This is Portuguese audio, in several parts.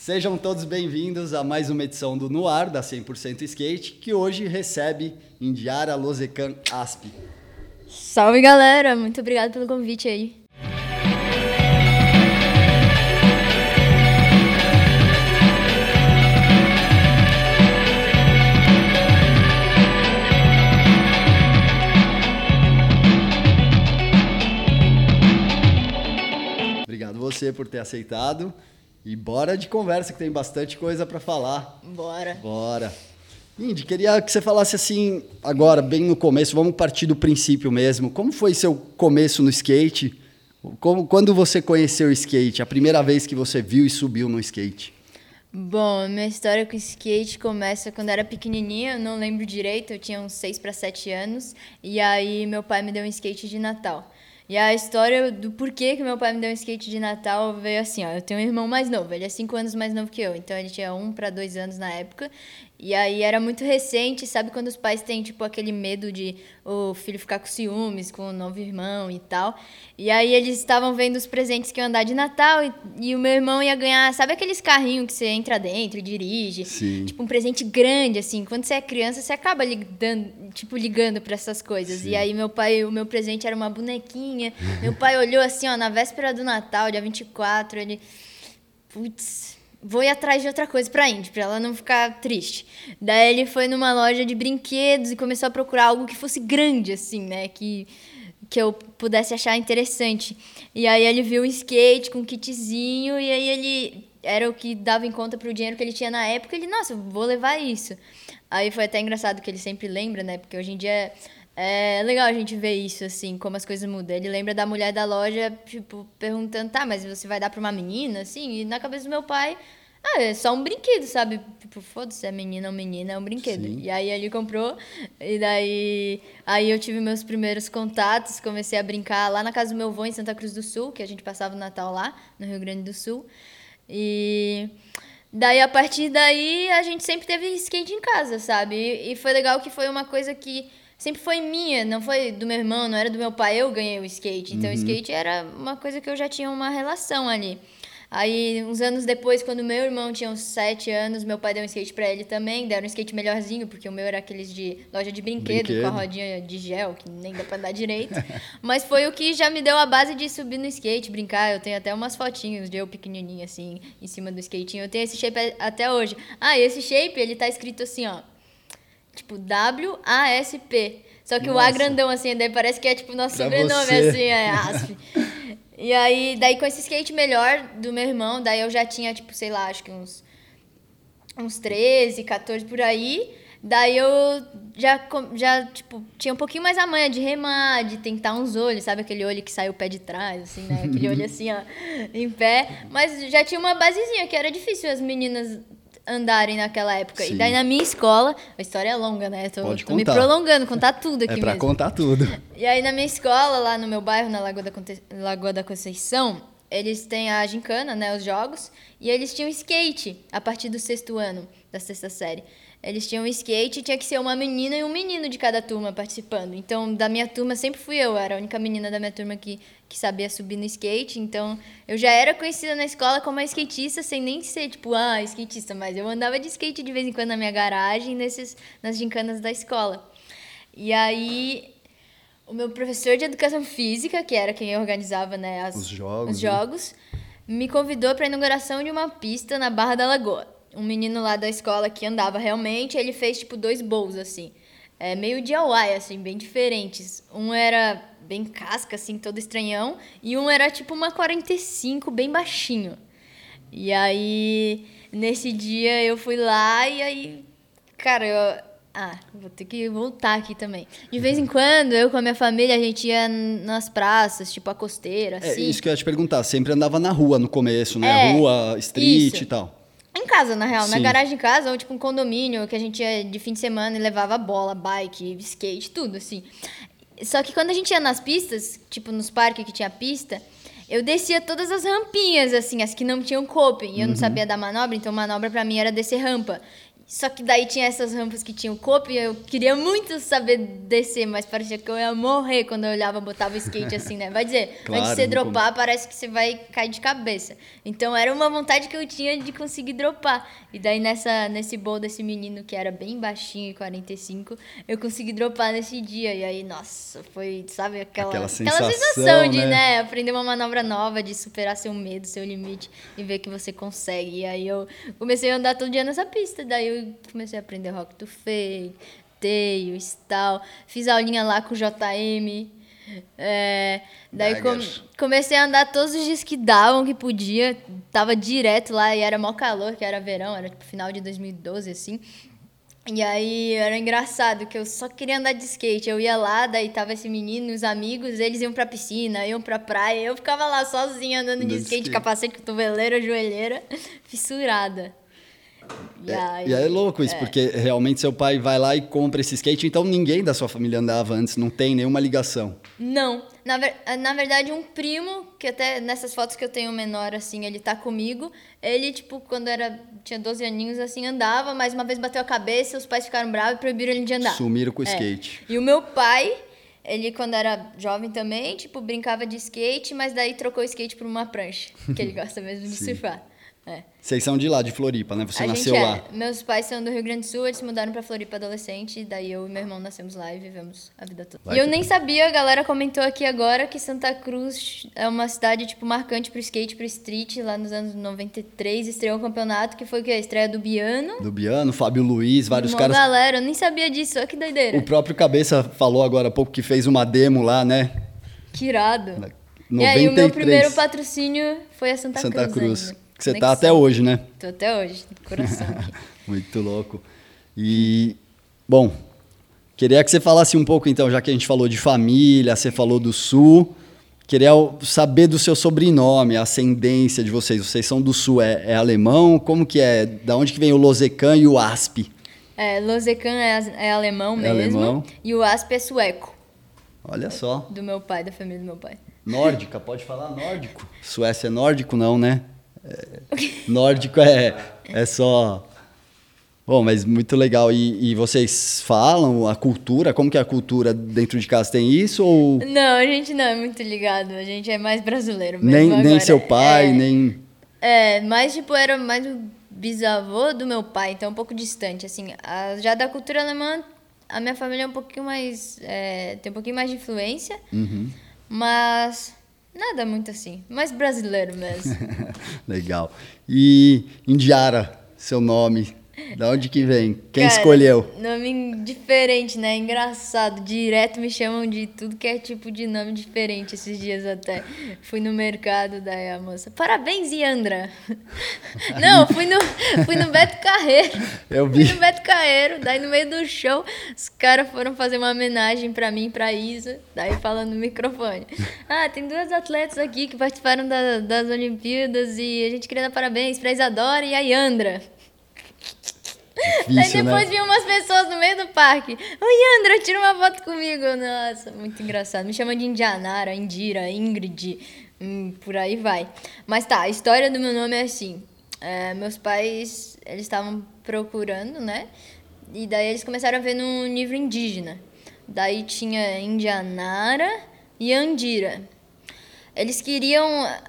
Sejam todos bem-vindos a mais uma edição do Noar da 100% Skate, que hoje recebe Indiara Lozecan Asp. Salve galera, muito obrigado pelo convite aí. Obrigado você por ter aceitado. E bora de conversa, que tem bastante coisa para falar. Bora. Bora. Indy, queria que você falasse assim, agora, bem no começo, vamos partir do princípio mesmo. Como foi seu começo no skate? Como, quando você conheceu o skate? A primeira vez que você viu e subiu no skate? Bom, minha história com skate começa quando eu era pequenininha, eu não lembro direito, eu tinha uns 6 para 7 anos, e aí meu pai me deu um skate de Natal. E a história do porquê que meu pai me deu um skate de Natal veio assim, ó. Eu tenho um irmão mais novo, ele é cinco anos mais novo que eu, então ele tinha um para dois anos na época. E aí era muito recente, sabe quando os pais têm tipo aquele medo de o filho ficar com ciúmes com o novo irmão e tal. E aí eles estavam vendo os presentes que iam andar de Natal e, e o meu irmão ia ganhar, sabe aqueles carrinhos que você entra dentro e dirige? Sim. Tipo um presente grande assim. Quando você é criança, você acaba ligando, tipo ligando para essas coisas. Sim. E aí meu pai, o meu presente era uma bonequinha. meu pai olhou assim, ó, na véspera do Natal, dia 24, ele putz, vou ir atrás de outra coisa pra Indy, pra ela não ficar triste. Daí ele foi numa loja de brinquedos e começou a procurar algo que fosse grande, assim, né? Que, que eu pudesse achar interessante. E aí ele viu um skate com um kitzinho e aí ele era o que dava em conta pro dinheiro que ele tinha na época. Ele, nossa, vou levar isso. Aí foi até engraçado que ele sempre lembra, né? Porque hoje em dia é legal a gente ver isso, assim, como as coisas mudam. Ele lembra da mulher da loja, tipo, perguntando, tá, mas você vai dar pra uma menina, assim? E na cabeça do meu pai, ah, é só um brinquedo, sabe? Tipo, foda-se, é menina ou menina, é um brinquedo. Sim. E aí ele comprou, e daí aí eu tive meus primeiros contatos, comecei a brincar lá na casa do meu avô, em Santa Cruz do Sul, que a gente passava o Natal lá, no Rio Grande do Sul. E daí, a partir daí, a gente sempre teve skate em casa, sabe? E, e foi legal que foi uma coisa que sempre foi minha, não foi do meu irmão, não era do meu pai, eu ganhei o skate. Então, o skate era uma coisa que eu já tinha uma relação ali. Aí, uns anos depois, quando meu irmão tinha uns sete anos, meu pai deu um skate pra ele também. Deram um skate melhorzinho, porque o meu era aqueles de loja de brinquedo, Brinquedo. com a rodinha de gel, que nem dá pra andar direito. Mas foi o que já me deu a base de subir no skate, brincar. Eu tenho até umas fotinhos de eu pequenininha, assim, em cima do skatinho. Eu tenho esse shape até hoje. Ah, e esse shape, ele tá escrito assim, ó. Tipo, W-A-S-P. Só que o A Nossa. grandão, assim, daí parece que é tipo nosso Pra sobrenome, você. assim, é ASP. E aí, daí com esse skate melhor do meu irmão, daí eu já tinha, tipo, sei lá, acho que uns, uns 13, 14 por aí. Daí eu já, já, tipo, tinha um pouquinho mais a manha de remar, de tentar uns olhos, sabe aquele olho que sai o pé de trás, assim, né? Aquele olho assim, ó, em pé. Mas já tinha uma basezinha, que era difícil as meninas andarem naquela época. Sim. E daí na minha escola, a história é longa, né? Tô, Pode tô me contar. prolongando, contar tudo aqui É pra mesmo. contar tudo. E aí na minha escola, lá no meu bairro, na Lagoa da, Conte- Lagoa da Conceição, eles têm a gincana, né, os jogos, e eles tinham skate a partir do sexto ano, da sexta série. Eles tinham skate e tinha que ser uma menina e um menino de cada turma participando. Então, da minha turma sempre fui eu, era a única menina da minha turma que, que sabia subir no skate. Então, eu já era conhecida na escola como uma skatista, sem nem ser tipo, ah, skatista, mas eu andava de skate de vez em quando na minha garagem, nesses, nas gincanas da escola. E aí, o meu professor de educação física, que era quem organizava né, as- Os jogos, os né? jogos, me convidou para a inauguração de uma pista na Barra da Lagoa. Um menino lá da escola que andava realmente, ele fez tipo dois bowls assim, é, meio DIY assim, bem diferentes. Um era bem casca assim, todo estranhão, e um era tipo uma 45, bem baixinho. E aí, nesse dia eu fui lá e aí, cara, eu, ah, vou ter que voltar aqui também. De vez em quando, eu com a minha família, a gente ia nas praças, tipo a costeira, É assim. isso que eu ia te perguntar. Sempre andava na rua no começo, né? É, rua, street isso. e tal. Em casa, na real, na Sim. garagem de casa, ou tipo um condomínio que a gente ia de fim de semana e levava bola, bike, skate, tudo assim. Só que quando a gente ia nas pistas, tipo nos parques que tinha pista, eu descia todas as rampinhas, assim, as que não tinham coping. E eu não sabia dar manobra, então manobra pra mim era descer rampa. Só que daí tinha essas rampas que tinham copo e eu queria muito saber descer, mas parecia que eu ia morrer quando eu olhava, botava o skate assim, né? Vai dizer, Claro, antes de você dropar, parece que você vai cair de cabeça. Então era uma vontade que eu tinha de conseguir dropar. E daí nessa, nesse bowl desse menino que era bem baixinho, 45, eu consegui dropar nesse dia. E aí, nossa, foi, sabe, aquela, Aquela aquela sensação, sensação de, né? né? aprender uma manobra nova, de superar seu medo, seu limite e ver que você consegue. E aí eu comecei a andar todo dia nessa pista. Daí eu comecei a aprender rock to fake, tail, stall. Fiz aulinha lá com o JM. É, daí com- comecei a andar todos os dias que davam, que podia. Tava direto lá e era mó calor, que era verão, era tipo final de 2012, assim. E aí era engraçado que eu só queria andar de skate. Eu ia lá, daí tava esse menino, os amigos, eles iam pra piscina, iam pra praia. Eu ficava lá sozinha andando de Andando de skate, skate. capacete, cotoveleira, joelheira, fissurada. E aí, E é louco isso, porque realmente seu pai vai lá e compra esse skate, então ninguém da sua família andava antes, não tem nenhuma ligação. Não. Na, ver- na verdade, um primo, que até nessas fotos que eu tenho menor, assim, ele tá comigo. Ele, tipo, quando era tinha 12 aninhos, assim, andava, mas uma vez bateu a cabeça, os pais ficaram bravos e proibiram ele de andar. Sumiram com o É. skate. E o meu pai, ele quando era jovem também, tipo, brincava de skate, mas daí trocou o skate por uma prancha, que ele gosta mesmo de surfar. É. Vocês são de lá, de Floripa, né? Você a nasceu é. lá. Meus pais são do Rio Grande do Sul, eles mudaram pra Floripa adolescente, daí eu e meu irmão nascemos lá e vivemos a vida toda. Vai e eu que- nem sabia, a galera comentou aqui agora que Santa Cruz é uma cidade, tipo, marcante pro skate, pro street. Lá nos anos 93 estreou um campeonato que foi o quê? A estreia do Biano. Do Biano, Fábio Luiz, vários Uma caras. galera, eu nem sabia disso, olha que doideira. O próprio Cabeça falou agora há pouco que fez uma demo lá, né? Que irado. 93. E aí, o meu primeiro patrocínio foi a Santa, Santa Cruz. Cruz. Que você tá Conexão. até hoje, né? Tô até hoje, coração. Muito louco. E, bom, queria que você falasse um pouco, então, já que a gente falou de família, você falou do Sul. Queria saber do seu sobrenome, a ascendência de vocês. Vocês são do Sul, é, é alemão? Como que é? Da onde que vem o Losecan e o Asp? É, Losecan é, é alemão É mesmo. alemão. E o Asp é sueco, Olha só. do meu pai, da família do meu pai. Nórdica, pode falar nórdico. Suécia é nórdico, não, né? É, nórdico é, é só. Bom, mas muito legal. E, e vocês falam a cultura? Como que é a cultura dentro de casa? Tem isso ou Não, a gente não é muito ligado, a gente é mais brasileiro mesmo nem, nem agora. seu pai, é, nem. É, mas tipo, era mais o bisavô do meu pai, então um pouco distante, assim. A- já da cultura alemã, a minha família é um pouquinho mais... é, tem um pouquinho mais de influência, Uhum. mas nada muito assim. Mais brasileiro mesmo. legal. E Indiara, seu nome. Da onde que vem? Quem Cara, escolheu? Nome diferente, né? Engraçado. Direto me chamam de tudo que é tipo de nome diferente esses dias até. Fui no mercado, daí a moça. Parabéns, Yandra. Não, fui no, fui no Beto Carreiro. Eu vi. Fui no Beto Carreiro, daí no meio do show, os caras foram fazer uma homenagem pra mim pra Isa, daí falando no microfone. Ah, tem duas atletas aqui que participaram da- das Olimpíadas e a gente queria dar parabéns pra Isadora e a Daí Difícil, depois né? vinham umas pessoas no meio do parque. Oi, Andra, tira uma foto comigo. Nossa, muito engraçado. Me chamam de Indianara, Indira, Ingrid, hum, por aí vai. Mas tá, a história do meu nome é assim. É, meus pais, eles estavam procurando, né? E daí eles começaram a ver num livro indígena. Daí tinha Indianara e Andira. Eles queriam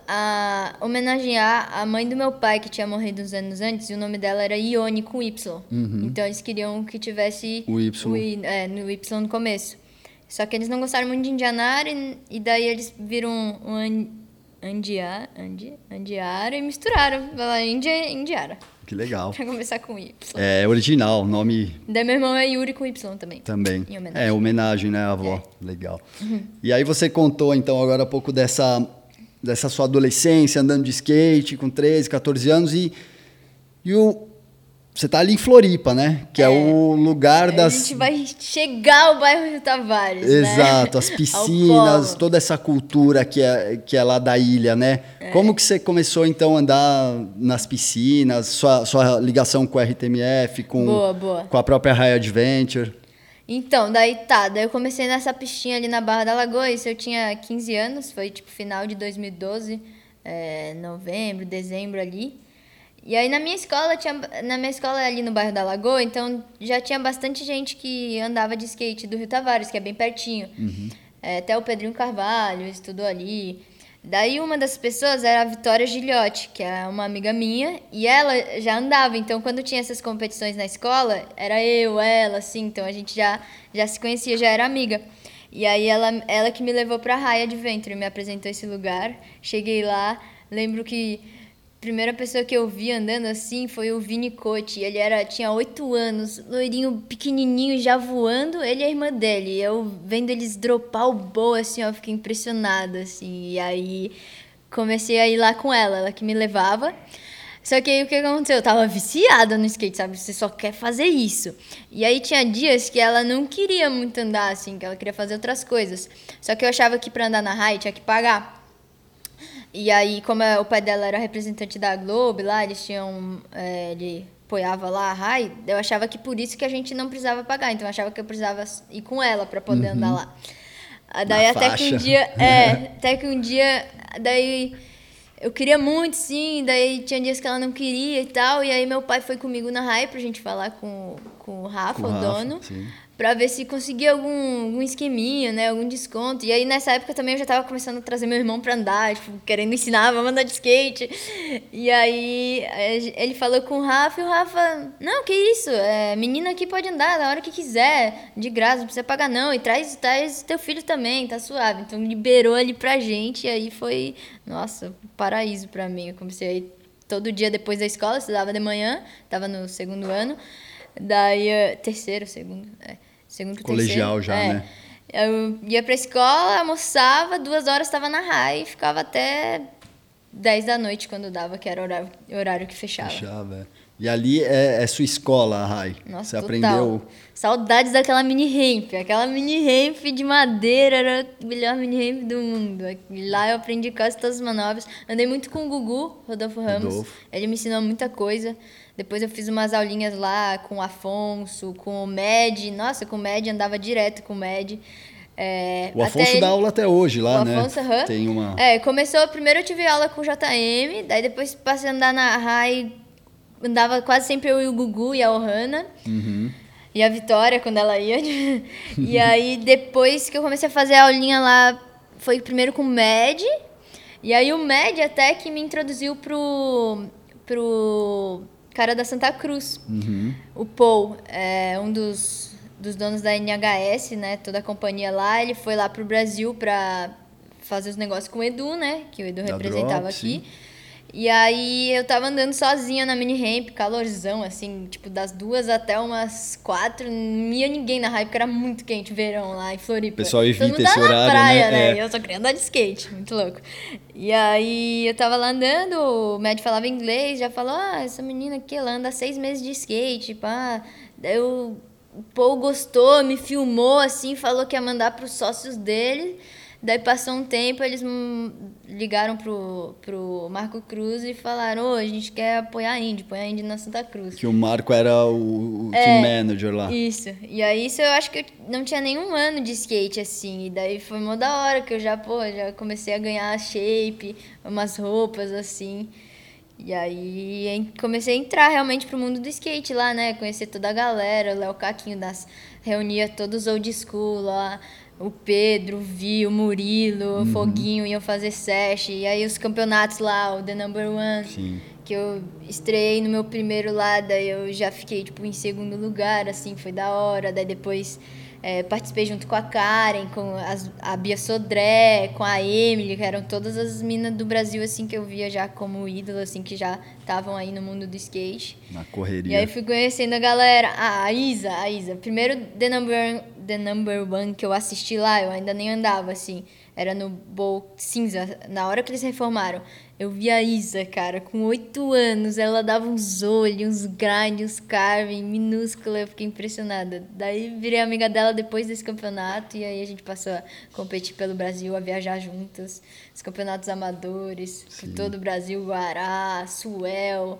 ah, homenagear a mãe do meu pai, que tinha morrido uns anos antes, e o nome dela era Ione com Y. Então eles queriam que tivesse O Y. I- é, no Y no começo. Só que eles não gostaram muito de Indianara, e, e daí eles viram o an, Andia, Andi, Andiara e misturaram. Falaram Índia e Indiara. Que legal. Pra começar com Y. É original, nome Daí meu irmão é Yuri com Y também. Também. Em homenagem. É, homenagem, né, avó? Legal. E aí você contou, então, agora há pouco dessa, dessa sua adolescência, andando de skate com 13, 14 anos e, e o, você tá ali em Floripa, né? Que é, o lugar A das... gente vai chegar ao bairro Rio Tavares, né? Exato, as Ao piscinas, toda essa cultura que é, que é lá da ilha, né? É. Como que você começou, então, a andar nas piscinas, sua, sua ligação com o RTMF, com, Boa, boa. com a própria High Adventure? Então, daí tá, daí eu comecei nessa pistinha ali na Barra da Lagoa, isso eu tinha 15 anos, foi tipo final de 2012, é, novembro, dezembro ali. E aí na minha escola tinha na minha escola ali no bairro da Lagoa, então já tinha bastante gente que andava de skate do Rio Tavares, que é bem pertinho. Uhum. É, até o Pedrinho Carvalho estudou ali. Daí uma das pessoas era a Vitória Gilhote, que é uma amiga minha, e ela já andava, então quando tinha essas competições na escola, era eu, ela, assim, então a gente já, já se conhecia, já era amiga. E aí ela, ela que me levou pra Raia de Ventre, me apresentou esse lugar. Cheguei lá, lembro que primeira pessoa que eu vi andando assim foi o Vini Cote. Ele era, tinha oito anos, loirinho pequenininho, já voando, ele e a irmã dele. Eu vendo eles dropar o boa, assim, eu fiquei impressionada, assim. E aí comecei a ir lá com ela, ela que me levava. Só que aí o que aconteceu? Eu tava viciada no skate, sabe? Você só quer fazer isso. E aí tinha dias que ela não queria muito andar, assim, que ela queria fazer outras coisas. Só que eu achava que pra andar na raia tinha que pagar. E aí, como o pai dela era representante da Globo lá, eles tinham. É, ele apoiava lá a RAI, eu achava que por isso que a gente não precisava pagar. Então eu achava que eu precisava ir com ela para poder uhum. andar lá. Daí Na até faixa. que um dia. É, até que um dia. Daí eu queria muito, sim, daí tinha dias que ela não queria e tal, e aí meu pai foi comigo na RAI pra gente falar com, com o Rafa, Com o o Rafa, dono, sim. Pra ver se conseguia algum, algum esqueminha, né, algum desconto. E aí nessa época também eu já tava começando a trazer meu irmão pra andar, tipo, querendo ensinar, vamos andar de skate. E aí eh, ele falou com o Rafa e o Rafa, não, que isso, é, menina aqui pode andar na hora que quiser, de graça, não precisa pagar não, e traz, traz teu filho também, tá suave. Então liberou ali pra gente, e aí foi, nossa, um paraíso pra mim. Eu comecei todo dia depois da escola, estudava de manhã, tava no segundo ano, daí, terceiro, segundo, é, segundo Colegial terceiro, já, é. né? Eu ia pra escola, almoçava, duas horas estava na RAI e ficava até 10 da noite quando dava, que era o horário, horário que fechava. Fechava, é. E ali é, é sua escola, a Rai. Nossa, Você total. aprendeu. Saudades daquela mini ramp. Aquela mini ramp de madeira era a melhor mini ramp do mundo. Lá eu aprendi quase todas as manobras. Andei muito com o Gugu, Rodolfo Ramos. Rodolfo. Ele me ensinou muita coisa. Depois eu fiz umas aulinhas lá com o Afonso, com o Med. Nossa, com o Med andava direto com o Med. É, O Afonso ele- dá aula até hoje lá, o né? Afonso, aham. Tem uma. É, começou, primeiro eu tive aula com o JM, daí depois passei a andar na RAI, andava quase sempre eu e o Gugu e a Ohana. Uhum. E a Vitória, quando ela ia. e aí, depois que eu comecei a fazer a aulinha lá, foi primeiro com o Med. E aí, o Med até que me introduziu pro, pro cara da Santa Cruz. Uhum. O Paul, é um dos, dos donos da NHS, né? Toda a companhia lá. Ele foi lá pro Brasil pra fazer os negócios com o Edu, né? Que o Edu Da representava Drop, aqui. sim. E aí eu tava andando sozinha na mini ramp, calorzão, assim, tipo, das duas até umas quatro, não ia ninguém na raiva, porque era muito quente verão lá em Floripa. Pessoal evita Todo mundo esse tava na horário, praia, né? né? É. Eu só queria andar de skate, muito louco. E aí eu tava lá andando, o Matt falava inglês, já falou, ah, essa menina aqui, ela anda seis meses de skate, pá. Daí o o Paul gostou, me filmou, assim, falou que ia mandar pros sócios dele. Daí passou um tempo, eles ligaram pro, pro Marco Cruz e falaram, ô, a gente quer apoiar a Indy, põe a Indy na Santa Cruz. Que o Marco era o, o É, team manager lá. Isso. E aí, isso eu acho que eu não tinha nenhum ano de skate, assim. E daí foi mó da hora que eu já, pô, já comecei a ganhar shape, umas roupas, assim. E aí comecei a entrar realmente pro mundo do skate lá, né? Conhecer toda a galera, o Léo Caquinho das reunia todos os old school lá. O Pedro, o Vi, o Murilo, o Foguinho iam fazer sesh. E aí os campeonatos lá, o The Number One Sim. que eu estreiei no meu primeiro lá, daí eu já fiquei, tipo, em segundo lugar, assim, foi da hora. Daí depois é, participei junto com a Karen, com as- a Bia Sodré, com a Emily, que eram todas as minas do Brasil, assim, que eu via já como ídolo, assim, que já estavam aí no mundo do skate. Na E correria. aí fui conhecendo a galera. Ah, a Isa, a Isa. Primeiro The Number, The Number One que eu assisti lá, eu ainda nem andava, assim. Era no Bowl Cinza. Na hora que eles reformaram, eu vi a Isa, cara, com oito anos. Ela dava uns olhos, uns grind, uns carving, minúscula. Eu fiquei impressionada. Daí virei amiga dela depois desse campeonato. E aí a gente passou a competir pelo Brasil, a viajar juntas. Os campeonatos amadores, por todo o Brasil, Guará, Suel.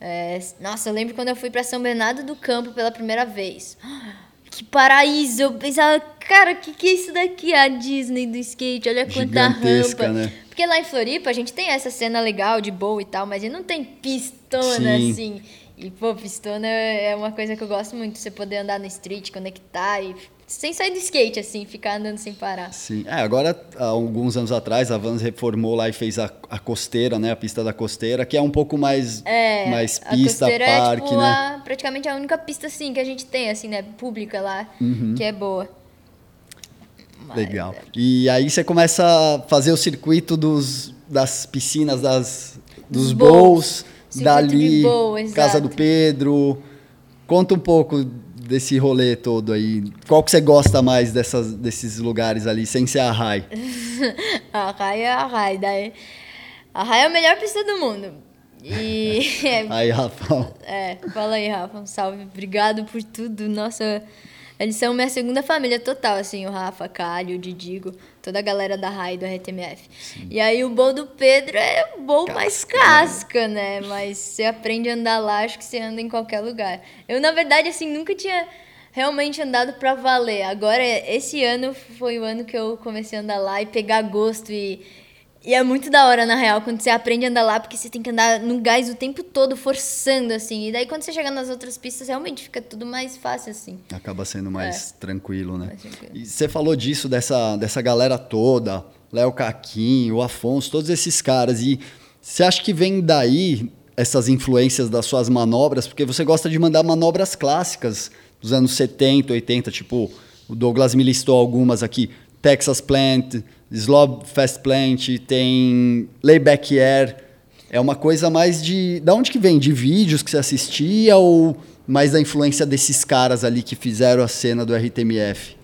É, nossa, eu lembro quando eu fui para São Bernardo do Campo pela primeira vez. que paraíso. Eu pensava, cara, o que, que é isso daqui? A Disney do skate, olha quanta Gigantesca, rampa. né? Porque lá em Floripa a gente tem essa cena legal de boa e tal, mas a gente não tem pistona Sim. assim. E, pô, pistona é uma coisa que eu gosto muito, você poder andar no street, conectar e sem sair do skate, assim, ficar andando sem parar. Sim. É, agora, há alguns anos atrás, a Vans reformou lá e fez a, a costeira, né? A pista da costeira, que é um pouco mais, É, mais a pista, costeira parque, é tipo né? a- praticamente a única pista assim que a gente tem assim, né, pública lá, Uhum. que é boa. Legal. E aí você começa a fazer o circuito dos, das piscinas, das, dos bowls, dali, bowl, Casa do Pedro. Conta um pouco desse rolê todo aí. Qual que você gosta mais dessas, desses lugares ali, sem ser a Rai? A Rai é a Rai, daí a Rai é a melhor pista do mundo. E Aí, Rafael. É, fala aí, Rafa. Um salve. Obrigado por tudo. Nossa, eles são minha segunda família total, assim, o Rafa, Calho, o Didigo, toda a galera da RAI do RTMF. E aí o bowl do Pedro é o bowl mais casca, né? Mas você aprende a andar lá, acho que você anda em qualquer lugar. Eu, na verdade, assim, nunca tinha realmente andado pra valer. Agora, esse ano foi o ano que eu comecei a andar lá e pegar gosto e. E é muito da hora, na real, quando você aprende a andar lá, porque você tem que andar no gás o tempo todo, forçando, assim. E daí, quando você chega nas outras pistas, realmente fica tudo mais fácil, assim. Acaba sendo mais tranquilo, né? Mais tranquilo. E você falou disso, dessa, dessa galera toda, Léo Caquinho, o Afonso, todos esses caras. E você acha que vem daí essas influências das suas manobras? Porque você gosta de mandar manobras clássicas dos anos 70, 80, tipo, o Douglas me listou algumas aqui. Texas Plant, Slob Fast Plant, tem Layback Air. É uma coisa mais de. Da onde que vem? De vídeos que você assistia ou mais da influência desses caras ali que fizeram a cena do RTMF?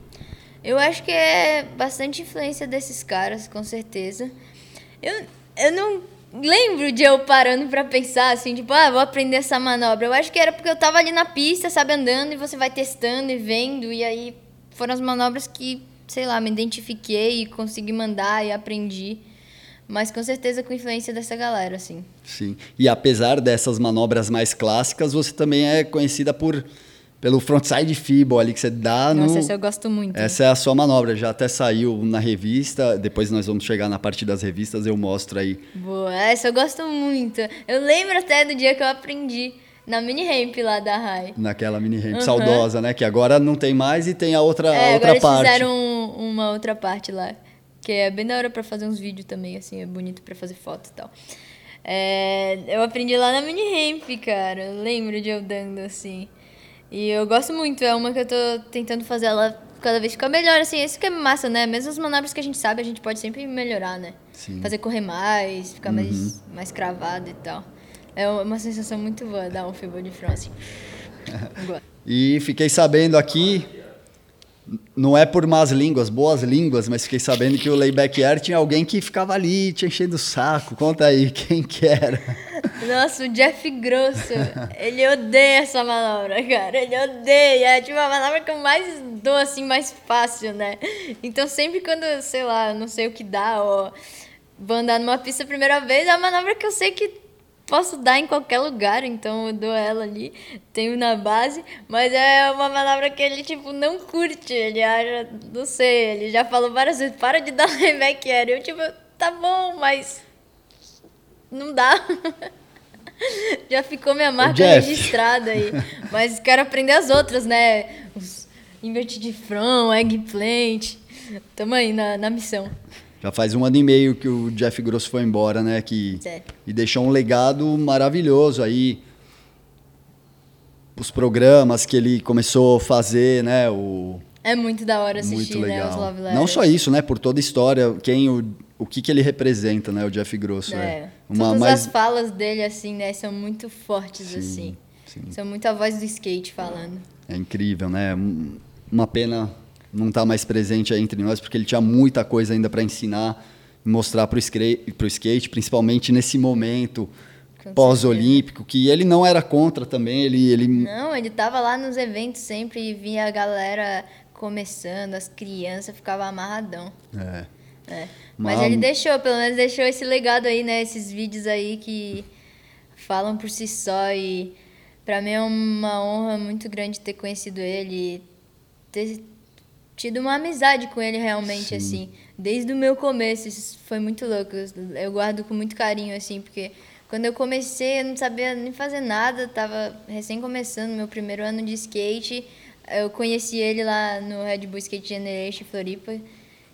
Eu acho que é bastante influência desses caras, com certeza. Eu, eu não lembro de eu parando pra pensar assim, tipo, ah, vou aprender essa manobra. Eu acho que era porque eu tava ali na pista, sabe, andando, e você vai testando e vendo, e aí foram as manobras que, sei lá, me identifiquei e consegui mandar e aprendi. Mas com certeza com influência dessa galera, assim. Sim. E apesar dessas manobras mais clássicas, você também é conhecida por pelo frontside feeble ali que você dá Nossa, no essa eu gosto muito. Essa é a sua manobra, já até saiu na revista, depois nós vamos chegar na parte das revistas, eu mostro aí. Boa, essa eu gosto muito. Eu lembro até do dia que eu aprendi na mini ramp lá da Rai. Naquela mini ramp Aham. saudosa, né? Que agora não tem mais e tem a outra, É, a outra agora parte. eles fizeram um- uma outra parte lá. Que é bem da hora pra fazer uns vídeos também, assim, é bonito pra fazer foto e tal. É, eu aprendi lá na mini ramp, cara. Eu lembro de eu dando, assim. E eu gosto muito, é uma que eu tô tentando fazer ela cada vez ficar melhor, assim. Isso que é massa, né? Mesmo as manobras que a gente sabe, a gente pode sempre melhorar, né? Sim. Fazer correr mais, ficar Uhum. mais, mais cravado e tal. É uma sensação muito boa dar um fibro de front, assim. E fiquei sabendo aqui, não é por más línguas, boas línguas, mas fiquei sabendo que o layback air tinha alguém que ficava ali te enchendo o saco. Conta aí, quem que era? Nossa, o Jeff Grosso, ele odeia essa manobra, cara. Ele odeia. É tipo a manobra que eu mais dou, assim, mais fácil, né? Então sempre quando, sei lá, não sei o que dá, ou vou andar numa pista a primeira vez, é a manobra que eu sei que posso dar em qualquer lugar, então eu dou ela ali, tenho na base, mas é uma manobra que ele, tipo, não curte. Ele acha, não sei, ele já falou várias vezes, para de dar air. Eu, tipo, tá bom, mas não dá. Já ficou minha marca registrada aí. Mas quero aprender as outras, né? Os invert de front, eggplant. Tamo aí na, na missão. Já faz um ano e meio que o Jeff Grosso foi embora, né? Que, Sério. e deixou um legado maravilhoso aí. Os programas que ele começou a fazer, né? O, É muito da hora assistir, muito né? Os legal. Love Letters. Não só isso, né? Por toda a história, quem o, o que, que ele representa, né? O Jeff Grosso. É. É. Uma Todas mais as falas dele, assim, né? São muito fortes, assim. sim. São muito a voz do skate falando. É incrível, né? Um- Uma pena não estar mais presente aí entre nós, porque ele tinha muita coisa ainda para ensinar, e mostrar para o skate, principalmente nesse momento pós-olímpico, que ele não era contra também, ele, ele Não, ele tava lá nos eventos sempre e via a galera começando, as crianças ficavam amarradão. é, É. Mas Mas- ele deixou, pelo menos deixou esse legado aí, né? Esses vídeos aí que falam por si só e pra mim é uma honra muito grande ter conhecido ele, ter tido uma amizade com ele realmente, Sim. assim. Desde o meu começo, isso foi muito louco. Eu guardo com muito carinho, assim, porque quando eu comecei, eu não sabia nem fazer nada, tava recém começando meu primeiro ano de skate. Eu conheci ele lá no Red Bull Skate Generation Floripa,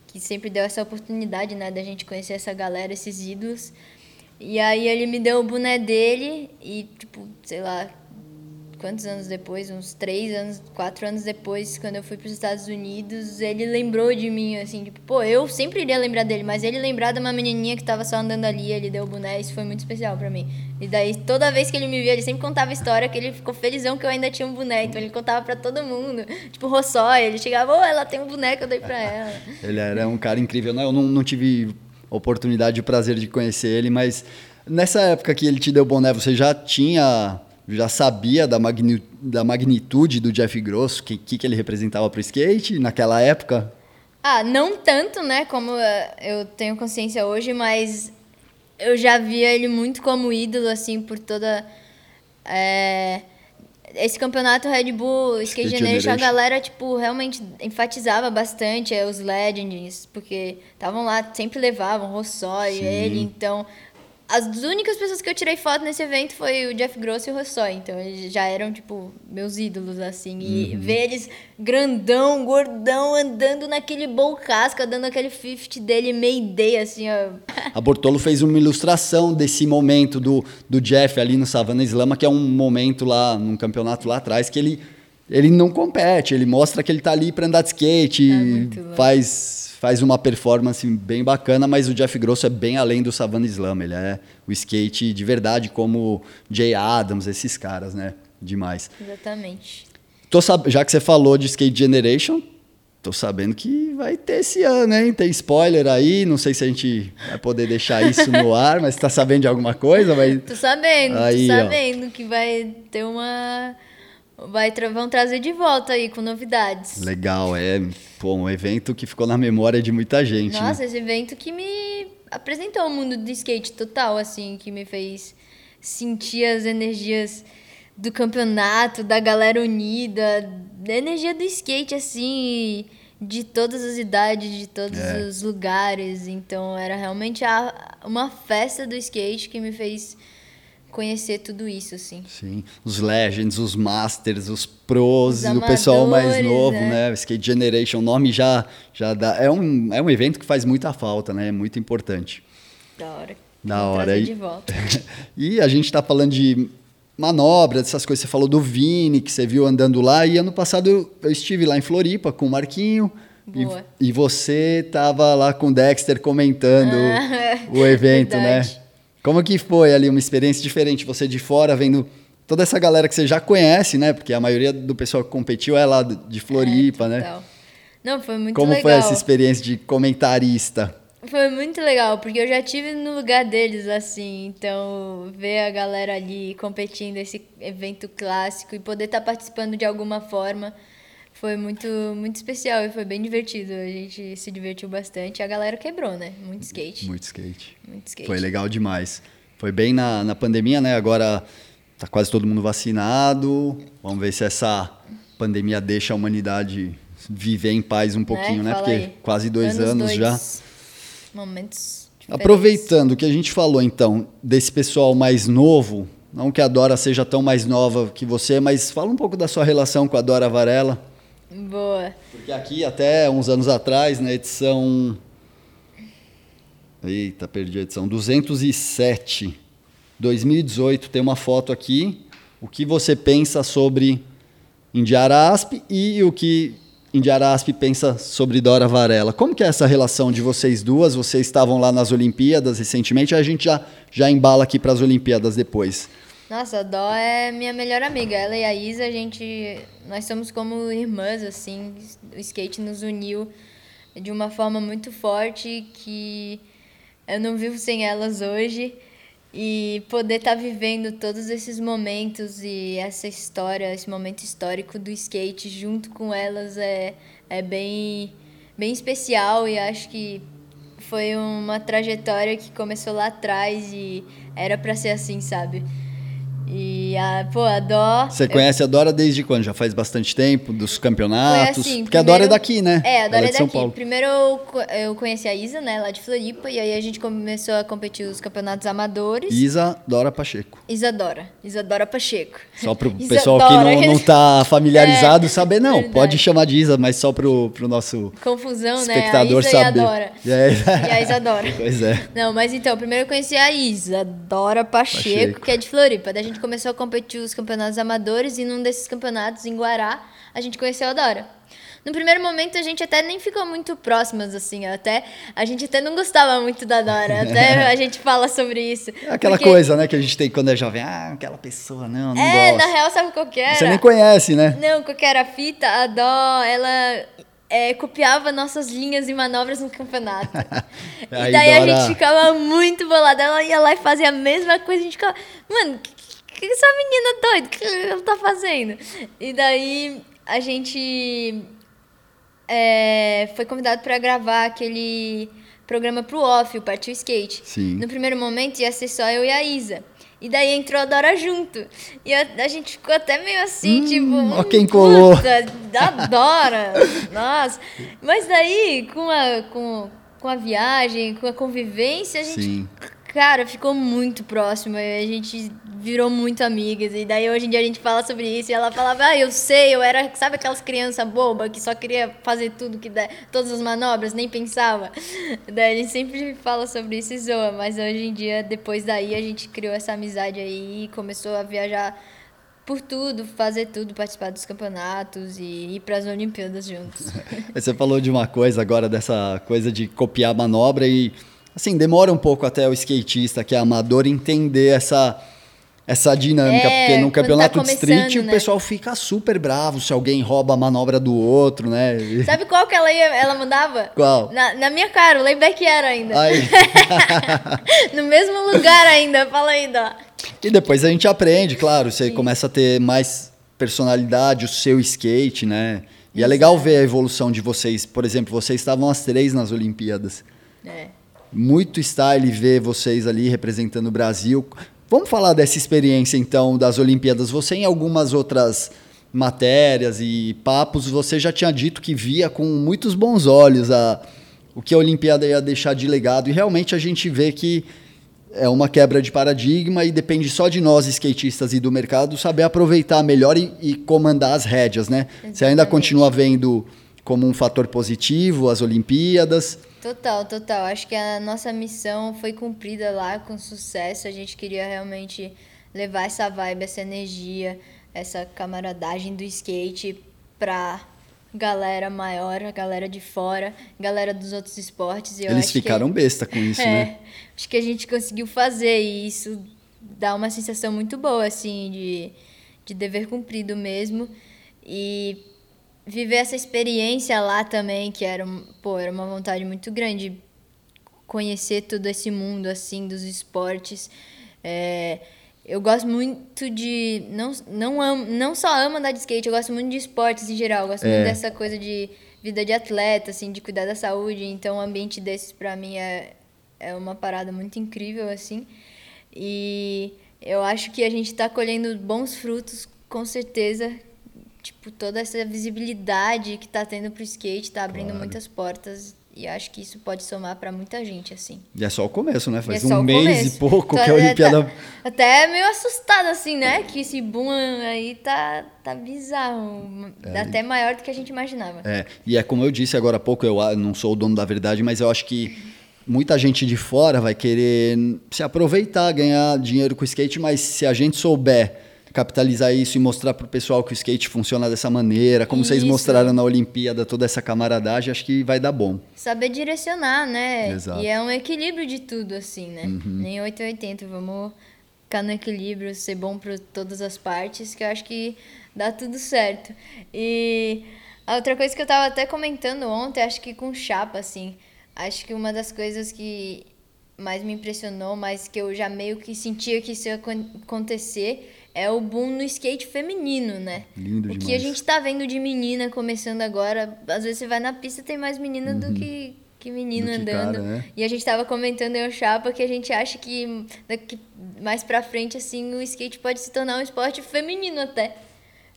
que sempre deu essa oportunidade, né, da gente conhecer essa galera, esses ídolos. E aí ele me deu o boné dele e, tipo, sei lá, quantos anos depois, uns três anos, quatro anos depois, quando eu fui para os Estados Unidos, ele lembrou de mim, assim, tipo, pô, eu sempre iria lembrar dele, mas ele lembrar de uma menininha que tava só andando ali, ele deu o boné, isso foi muito especial para mim. E daí, toda vez que ele me via, ele sempre contava história, que ele ficou felizão que eu ainda tinha um boné, então ele contava para todo mundo, tipo, Rossói, ele chegava, ô, oh, ela tem um boneco, eu dei para ela. ele era um cara incrível, né? Eu não, não tive oportunidade e prazer de conhecer ele, mas nessa época que ele te deu o boné, você já tinha já sabia da, magni, da magnitude do Jeff Grosso, o que, que, que ele representava para o skate naquela época? Ah, não tanto, né, como eh, eu tenho consciência hoje, mas eu já via ele muito como ídolo, assim, por toda. É, esse campeonato Red Bull Skate, Skate Generation, a galera, tipo, realmente enfatizava bastante é, os Legends, porque estavam lá, sempre levavam Rossói, ele, então as únicas pessoas que eu tirei foto nesse evento foi o Jeff Grosso e o Rossói. Então eles já eram, tipo, meus ídolos, assim. E uhum. ver eles grandão, gordão, andando naquele bowl casca, dando aquele 50 dele Mayday, assim, ó. A Bortolo fez uma ilustração desse momento do, do Jeff ali no Savannah Slama, que é um momento lá, num campeonato lá atrás, que ele, ele não compete. Ele mostra que ele tá ali para andar de skate, é faz faz uma performance bem bacana, mas o Jeff Grosso é bem além do Savannah Slam. Ele é o skate de verdade, como Jay Adams, esses caras, né? Demais. Exatamente. Tô sab... Já que você falou de Skate Generation, tô sabendo que vai ter esse ano, hein? Tem spoiler aí, não sei se a gente vai poder deixar isso no ar, mas tá sabendo de alguma coisa? Vai... Tô sabendo, aí, tô sabendo ó. que vai ter uma vai tra vão trazer de volta aí com novidades. Legal, é pô, um evento que ficou na memória de muita gente. Né? Nossa, né? esse evento que me apresentou o mundo do skate total, assim, que me fez sentir as energias do campeonato, da galera unida, da energia do skate, assim, de todas as idades, de todos é. os lugares. Então era realmente a, uma festa do skate que me fez conhecer tudo isso, assim. Sim, os Legends, os Masters, os Pros, os amadores, o pessoal mais novo, né? né? Skate Generation, o nome já, já dá. É um, é um evento que faz muita falta, né? É muito importante. Da hora. Da hora. E, de volta. e a gente está falando de manobras, essas coisas. Você falou do Vini, que você viu andando lá. E ano passado eu estive lá em Floripa com o Marquinho. Boa. E, e você estava lá com o Dexter comentando ah, o evento, né? verdade. né? Como que foi ali uma experiência diferente? Você de fora vendo toda essa galera que você já conhece, né? Porque a maioria do pessoal que competiu é lá de Floripa, é, né? Não, foi muito Como legal. Como foi essa experiência de comentarista? Foi muito legal, porque eu já tive no lugar deles, assim, então ver a galera ali competindo esse evento clássico e poder estar tá participando de alguma forma foi muito, muito especial e foi bem divertido. A gente se divertiu bastante. A galera quebrou, né? Muito skate. Muito skate. Muito skate. Foi legal demais. Foi bem na, na pandemia, né? Agora tá quase todo mundo vacinado. Vamos ver se essa pandemia deixa a humanidade viver em paz um pouquinho, né? né? Porque aí. quase dois anos, anos dois já. Momentos. Diferentes. Aproveitando o que a gente falou, então, desse pessoal mais novo, não que a Dora seja tão mais nova que você, mas fala um pouco da sua relação com a Dora Varela. Boa. Porque aqui, até uns anos atrás, na edição. Eita, perdi a edição. 207, 2018, tem uma foto aqui. O que você pensa sobre Indiara Asp e o que Indiara Asp pensa sobre Dora Varela. Como que é essa relação de vocês duas? Vocês estavam lá nas Olimpíadas recentemente, a gente já, já embala aqui para as Olimpíadas depois. Nossa, a Dó é minha melhor amiga. Ela e a Isa, a gente. Nós somos como irmãs, assim. O skate nos uniu de uma forma muito forte que eu não vivo sem elas hoje. E poder estar tá vivendo todos esses momentos e essa história, esse momento histórico do skate junto com elas é, é bem, bem especial e acho que foi uma trajetória que começou lá atrás e era para ser assim, sabe? E E a, pô, a Dó. Você conhece a Dora desde quando? Já faz bastante tempo? Dos campeonatos? Foi assim, Porque a Dora é daqui, né? É, a Dora Ela é de São daqui. Paulo. Primeiro eu, co- eu conheci a Isa, né, lá de Floripa, e aí a gente começou a competir os campeonatos amadores. Isa Dora Pacheco. Isadora. Isadora Pacheco. Só pro Isadora. pessoal que não, não tá familiarizado É, saber, não. verdade. Pode chamar de Isa, mas só pro, pro nosso Confusão, né? espectador a Isa saber. e a Dora. É. E a Isadora. Pois é. Não, mas então, primeiro eu conheci a Isadora Pacheco, Pacheco. que é de Floripa. Daí a gente começou a competir os campeonatos amadores e num desses campeonatos, em Guará, a gente conheceu a Dora. No primeiro momento a gente até nem ficou muito próximas, assim, até a gente até não gostava muito da Dora, até a gente fala sobre isso. É aquela Porque- coisa, né, que a gente tem quando é jovem. Ah, aquela pessoa, não, não É, gosto. na real, sabe qual que era? Você nem conhece, né? Não, qual que era a fita? A Dó, ela é, copiava nossas linhas e manobras no campeonato. e Aí, daí a Dora- gente ficava muito bolada. Ela ia lá e fazia a mesma coisa. A gente ficava, mano, que, que essa menina doida? O que ela tá fazendo? E daí a gente é, foi convidado para gravar aquele programa pro off, o Partiu Skate. Sim. No primeiro momento ia ser só eu e a Isa. E daí entrou a Dora junto. E a, a gente ficou até meio assim, Hum, tipo. ó quem "Hum, colou." Puta, da Dora! Nossa! Mas daí, com a, com, com a viagem, com a convivência, a gente. Sim. Cara, ficou muito próximo. A gente virou muito amigas. E daí hoje em dia a gente fala sobre isso. E ela falava, ah, eu sei, eu era, sabe aquelas crianças boba que só queria fazer tudo que der, todas as manobras, nem pensava. Daí a gente sempre fala sobre isso e zoa. Mas hoje em dia, depois daí, a gente criou essa amizade aí e começou a viajar por tudo, fazer tudo, participar dos campeonatos e ir para as Olimpíadas juntos. Você falou de uma coisa agora, dessa coisa de copiar manobra e, assim, demora um pouco até o skatista que é amador entender essa, essa dinâmica, É, porque no tá campeonato de street começando, o né? pessoal fica super bravo se alguém rouba a manobra do outro, né? Sabe qual que ela, ia, ela mandava? Qual? Na, na minha cara, o layback era ainda. Aí, No mesmo lugar ainda, fala ainda. e depois a gente aprende, claro, você começa a ter mais personalidade, o seu skate, né? E é legal ver a evolução de vocês. Por exemplo, vocês estavam as três nas Olimpíadas. É. muito style ver vocês ali representando o Brasil. Vamos falar dessa experiência então das Olimpíadas. Você em algumas outras matérias e papos, você já tinha dito que via com muitos bons olhos a, o que a Olimpíada ia deixar de legado e realmente a gente vê que é uma quebra de paradigma e depende só de nós, skatistas e do mercado, saber aproveitar melhor e, e comandar as rédeas, né? Você ainda Exatamente. continua vendo como um fator positivo as Olimpíadas. Total, total. Acho que a nossa missão foi cumprida lá com sucesso. A gente queria realmente levar essa vibe, essa energia, essa camaradagem do skate pra galera maior, a galera de fora, galera dos outros esportes. E Eles acho que- ficaram besta com isso, é, né? Acho que a gente conseguiu fazer e isso dá uma sensação muito boa, assim, de, de dever cumprido mesmo. E viver essa experiência lá também, que era, um- pô, era uma vontade muito grande conhecer todo esse mundo, assim, dos esportes. É, eu gosto muito de. Não, não, amo, não só amo andar de skate, eu gosto muito de esportes em geral. Eu gosto É. muito dessa coisa de vida de atleta, assim, de cuidar da saúde. Então, um ambiente desses, pra mim, é, é uma parada muito incrível, assim. E eu acho que a gente tá colhendo bons frutos, com certeza. Tipo, toda essa visibilidade que tá tendo pro skate tá abrindo Claro. muitas portas. E acho que isso pode somar pra muita gente, assim. E é só o começo, né? Faz é um mês começo. e pouco Tô que a Olimpíada. tá- até meio assustada, assim, né? Que esse boom aí tá, tá bizarro. até maior do que a gente imaginava. É, e é como eu disse agora há pouco, eu não sou o dono da verdade, mas eu acho que muita gente de fora vai querer se aproveitar, ganhar dinheiro com o skate, mas se a gente souber capitalizar isso e mostrar pro pessoal que o skate funciona dessa maneira, como vocês Isso. mostraram na Olimpíada, toda essa camaradagem, acho que vai dar bom. Saber direcionar, né? Exato. E é um equilíbrio de tudo, assim, né? Nem 880, vamos ficar no equilíbrio, ser bom para todas as partes, que eu acho que dá tudo certo. E a outra coisa que eu tava até comentando ontem, acho que com chapa, assim, acho que uma das coisas que mais me impressionou, mas que eu já meio que sentia que isso ia acon- acontecer, é o boom no skate feminino, né? Lindo o que a demais. gente tá vendo de menina começando agora, às vezes você vai na pista tem mais menina Uhum. do que que menino que andando. cara, né? E a gente tava comentando em Chapa que a gente acha que daqui mais pra frente, assim, o skate pode se tornar um esporte feminino até.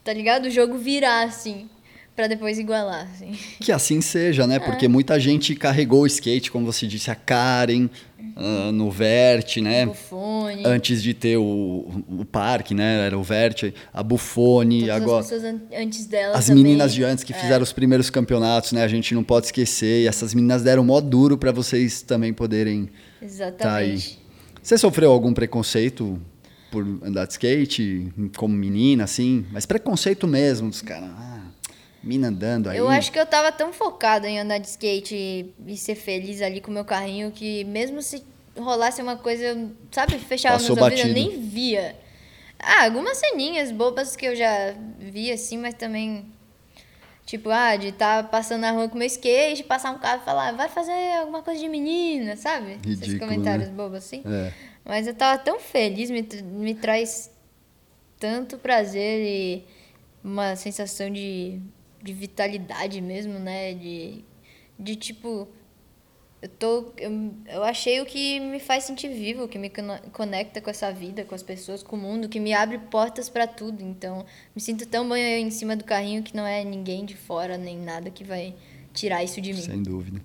Tá ligado? O jogo virar, assim, pra depois igualar, assim. Que assim seja, né? Porque muita gente carregou o skate, como você disse, a Karen, ah, no Vert, né? Bufone. Antes de ter o, o parque, né? Era o Vert, a Bufone, Todas agora. as pessoas an- antes dela As também. meninas de antes que fizeram os primeiros campeonatos, né? A gente não pode esquecer. E essas meninas deram mó duro para vocês também poderem tá aí. Exatamente. Você sofreu algum preconceito por andar de skate, como menina, assim? Mas preconceito mesmo, dos caras. Mina andando aí. Eu acho que eu tava tão focada em andar de skate e, e ser feliz ali com o meu carrinho que mesmo se rolasse uma coisa, sabe, fechava Passou meus ouvidos, eu nem via. Ah, algumas ceninhas bobas que eu já vi assim, mas também tipo, ah, de estar passando na rua com meu skate, passar um carro e falar, vai fazer alguma coisa de menina, sabe? Esses Ridículo, comentários né? bobos assim. É. Mas eu tava tão feliz, me, me traz tanto prazer e uma sensação de, de vitalidade mesmo, né? De, de tipo. Eu, tô, eu, eu achei o que me faz sentir vivo, o que me conecta com essa vida, com as pessoas, com o mundo, que me abre portas pra tudo. Então, me sinto tão bem em cima do carrinho que não é ninguém de fora nem nada que vai tirar isso de mim. Sem dúvida.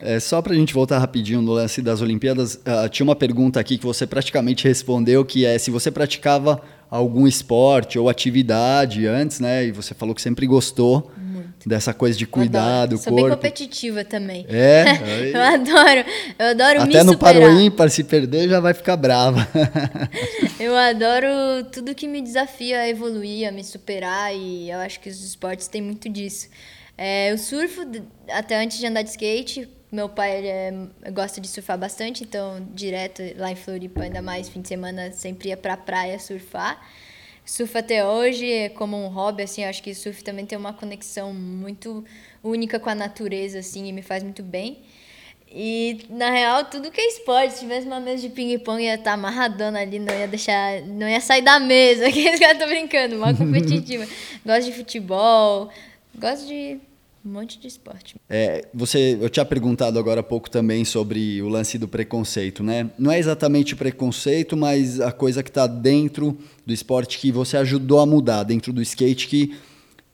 É, só para a gente voltar rapidinho no lance das Olimpíadas, ah, tinha uma pergunta aqui que você praticamente respondeu, que é se você praticava algum esporte ou atividade antes, né? E você falou que sempre gostou dessa coisa de cuidar do Adoro. Sou bem corpo. competitiva também. É? eu adoro, eu adoro me Até no superar. paro ímpar, se perder, já vai ficar brava. Eu adoro tudo que me desafia a evoluir, a me superar e eu acho que os esportes têm muito disso. É, eu surfo até antes de andar de skate. Meu pai ele é- gosta de surfar bastante, então direto lá em Floripa, ainda mais fim de semana, sempre ia pra praia surfar. Surfo até hoje é como um hobby, assim, eu acho que surf também tem uma conexão muito única com a natureza, assim, e me faz muito bem. E, na real, tudo que é esporte, se tivesse uma mesa de ping-pong, ia estar amarradona ali, não ia deixar, não ia sair da mesa, que cara tá brincando, mal competitiva. gosto de futebol, gosto de um monte de esporte. É, você, eu tinha perguntado agora há pouco também sobre o lance do preconceito, né? Não é exatamente preconceito, mas a coisa que está dentro do esporte que você ajudou a mudar, dentro do skate, que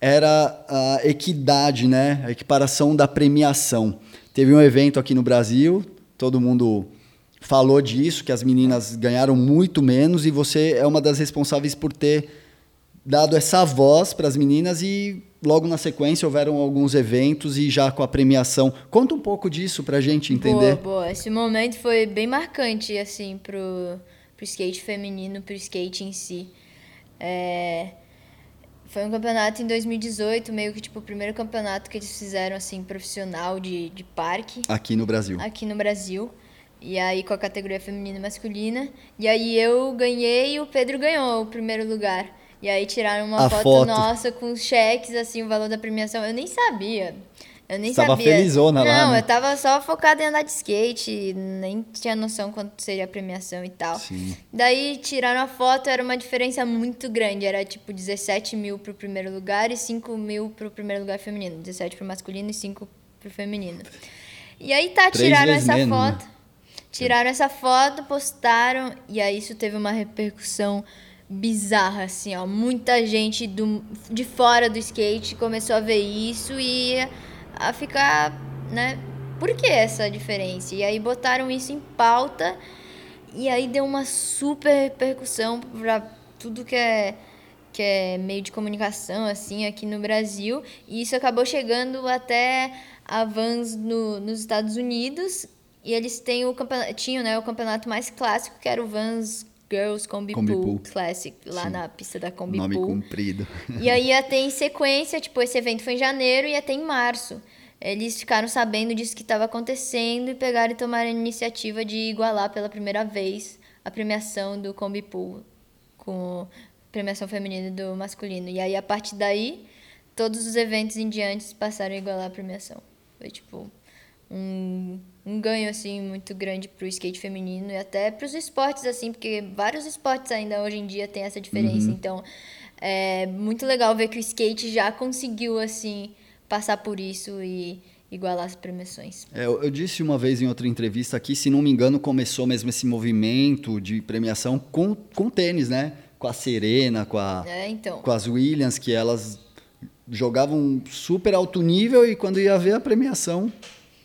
era a equidade, né? A equiparação da premiação. Teve um evento aqui no Brasil, todo mundo falou disso, que as meninas ganharam muito menos e você é uma das responsáveis por ter dado essa voz para as meninas e logo na sequência houveram alguns eventos e já com a premiação. Conta um pouco disso para a gente entender. Boa, boa. Esse momento foi bem marcante, assim, pro, pro skate feminino, pro skate em si. É, Foi um campeonato em 2018, meio que tipo o primeiro campeonato que eles fizeram, assim, profissional de, de parque Aqui no Brasil. aqui no Brasil. E aí com a categoria feminina e masculina. E aí eu ganhei e o Pedro ganhou o primeiro lugar. E aí tiraram uma A foto, foto. nossa com os cheques, assim, o valor da premiação. Eu nem sabia. Eu nem Você tava sabia. felizona lá, Não, né? eu tava só focada em andar de skate, nem tinha noção quanto seria a premiação e tal. Sim. Daí tiraram a foto, era uma diferença muito grande. Era tipo 17 mil pro primeiro lugar e 5 mil pro primeiro lugar feminino. 17 pro masculino e 5 pro feminino. E aí tá, Três tiraram essa menos, né? foto. Tiraram essa foto, postaram, e aí isso teve uma repercussão bizarra, assim, ó. Muita gente do, de fora do skate começou a ver isso e a ficar, né? Por que essa diferença? E aí botaram isso em pauta e aí deu uma super repercussão pra tudo que é que é meio de comunicação assim aqui no Brasil e isso acabou chegando até a Vans no, nos Estados Unidos e eles têm o tinham né, o campeonato mais clássico que era o Vans Girls Combi, Combi Pool, Pool. Classic lá Sim. na pista da Combi Nome Pool. comprido. E aí ia ter em sequência, tipo, esse evento foi em janeiro e ia ter em março. Eles ficaram sabendo disso que estava acontecendo e pegaram e tomaram a iniciativa de igualar pela primeira vez a premiação do Combi Pool com a premiação feminina e do masculino. E aí, a partir daí, todos os eventos em diante passaram a igualar a premiação. Foi, tipo, um, um ganho, assim, muito grande pro skate feminino e até pros esportes, assim, porque vários esportes ainda hoje em dia têm essa diferença. Então, é muito legal ver que o skate já conseguiu, assim, passar por isso e, igualar as premiações. É, eu, eu, disse uma vez em outra entrevista aqui, se não me engano, começou mesmo esse movimento de premiação com, com tênis, né? Com a Serena, com, a, é, então. com as Williams, que elas jogavam super alto nível e quando ia ver a premiação,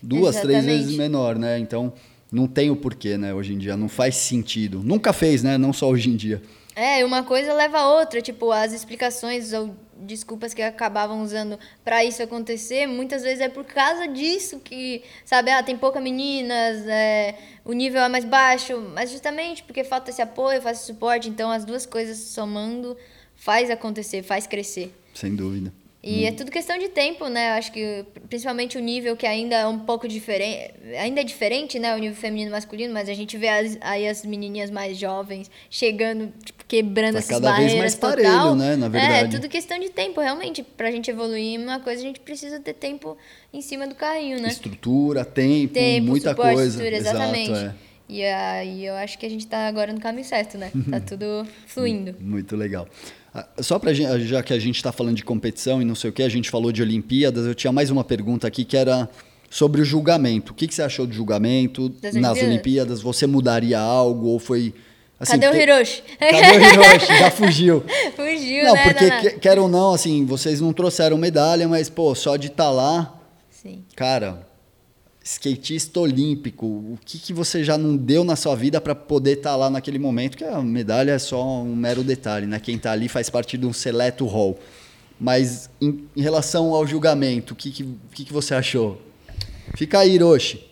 duas, Exatamente. três vezes menor, né? Então, não tem o porquê, né? Hoje em dia, não faz sentido. Nunca fez, né? Não só hoje em dia. É, uma coisa leva a outra, tipo, as explicações ou desculpas que acabavam usando para isso acontecer, muitas vezes é por causa disso que, sabe, ah, tem pouca meninas, é, o nível é mais baixo, mas justamente porque falta esse apoio, falta esse suporte, então as duas coisas somando faz acontecer, faz crescer. Sem dúvida. E hum. é tudo questão de tempo, né? Acho que principalmente o nível que ainda é um pouco diferente, ainda é diferente, né? O nível feminino e masculino, mas a gente vê as, aí as menininhas mais jovens chegando, tipo, quebrando tá essas cada barreiras vez mais total. parelho, né? Na verdade. É, é tudo questão de tempo, realmente. Pra gente evoluir uma coisa, a gente precisa ter tempo em cima do carrinho, né? Estrutura, tempo, tempo muita suporte, coisa. Estrutura, exatamente. Exato, é. E aí eu acho que a gente tá agora no caminho certo, né? Tá tudo fluindo. Muito legal. Ah, só para já que a gente está falando de competição e não sei o que, a gente falou de Olimpíadas, eu tinha mais uma pergunta aqui que era sobre o julgamento. O que, que você achou do julgamento das nas Olimpíadas? Olimpíadas? Você mudaria algo ou foi Assim, Cadê o Hiroshi? Cadê o Hiroshi? Já fugiu. fugiu, não, né? Porque, que, quer ou não, assim, vocês não trouxeram medalha, mas, pô, só de estar tá lá. Sim. Cara, skatista olímpico, o que, que você já não deu na sua vida para poder estar tá lá naquele momento? Que a medalha é só um mero detalhe, né? Quem está ali faz parte de um seleto hall. Mas em, em relação ao julgamento, o que, que, que, que você achou? Fica aí, Hiroshi.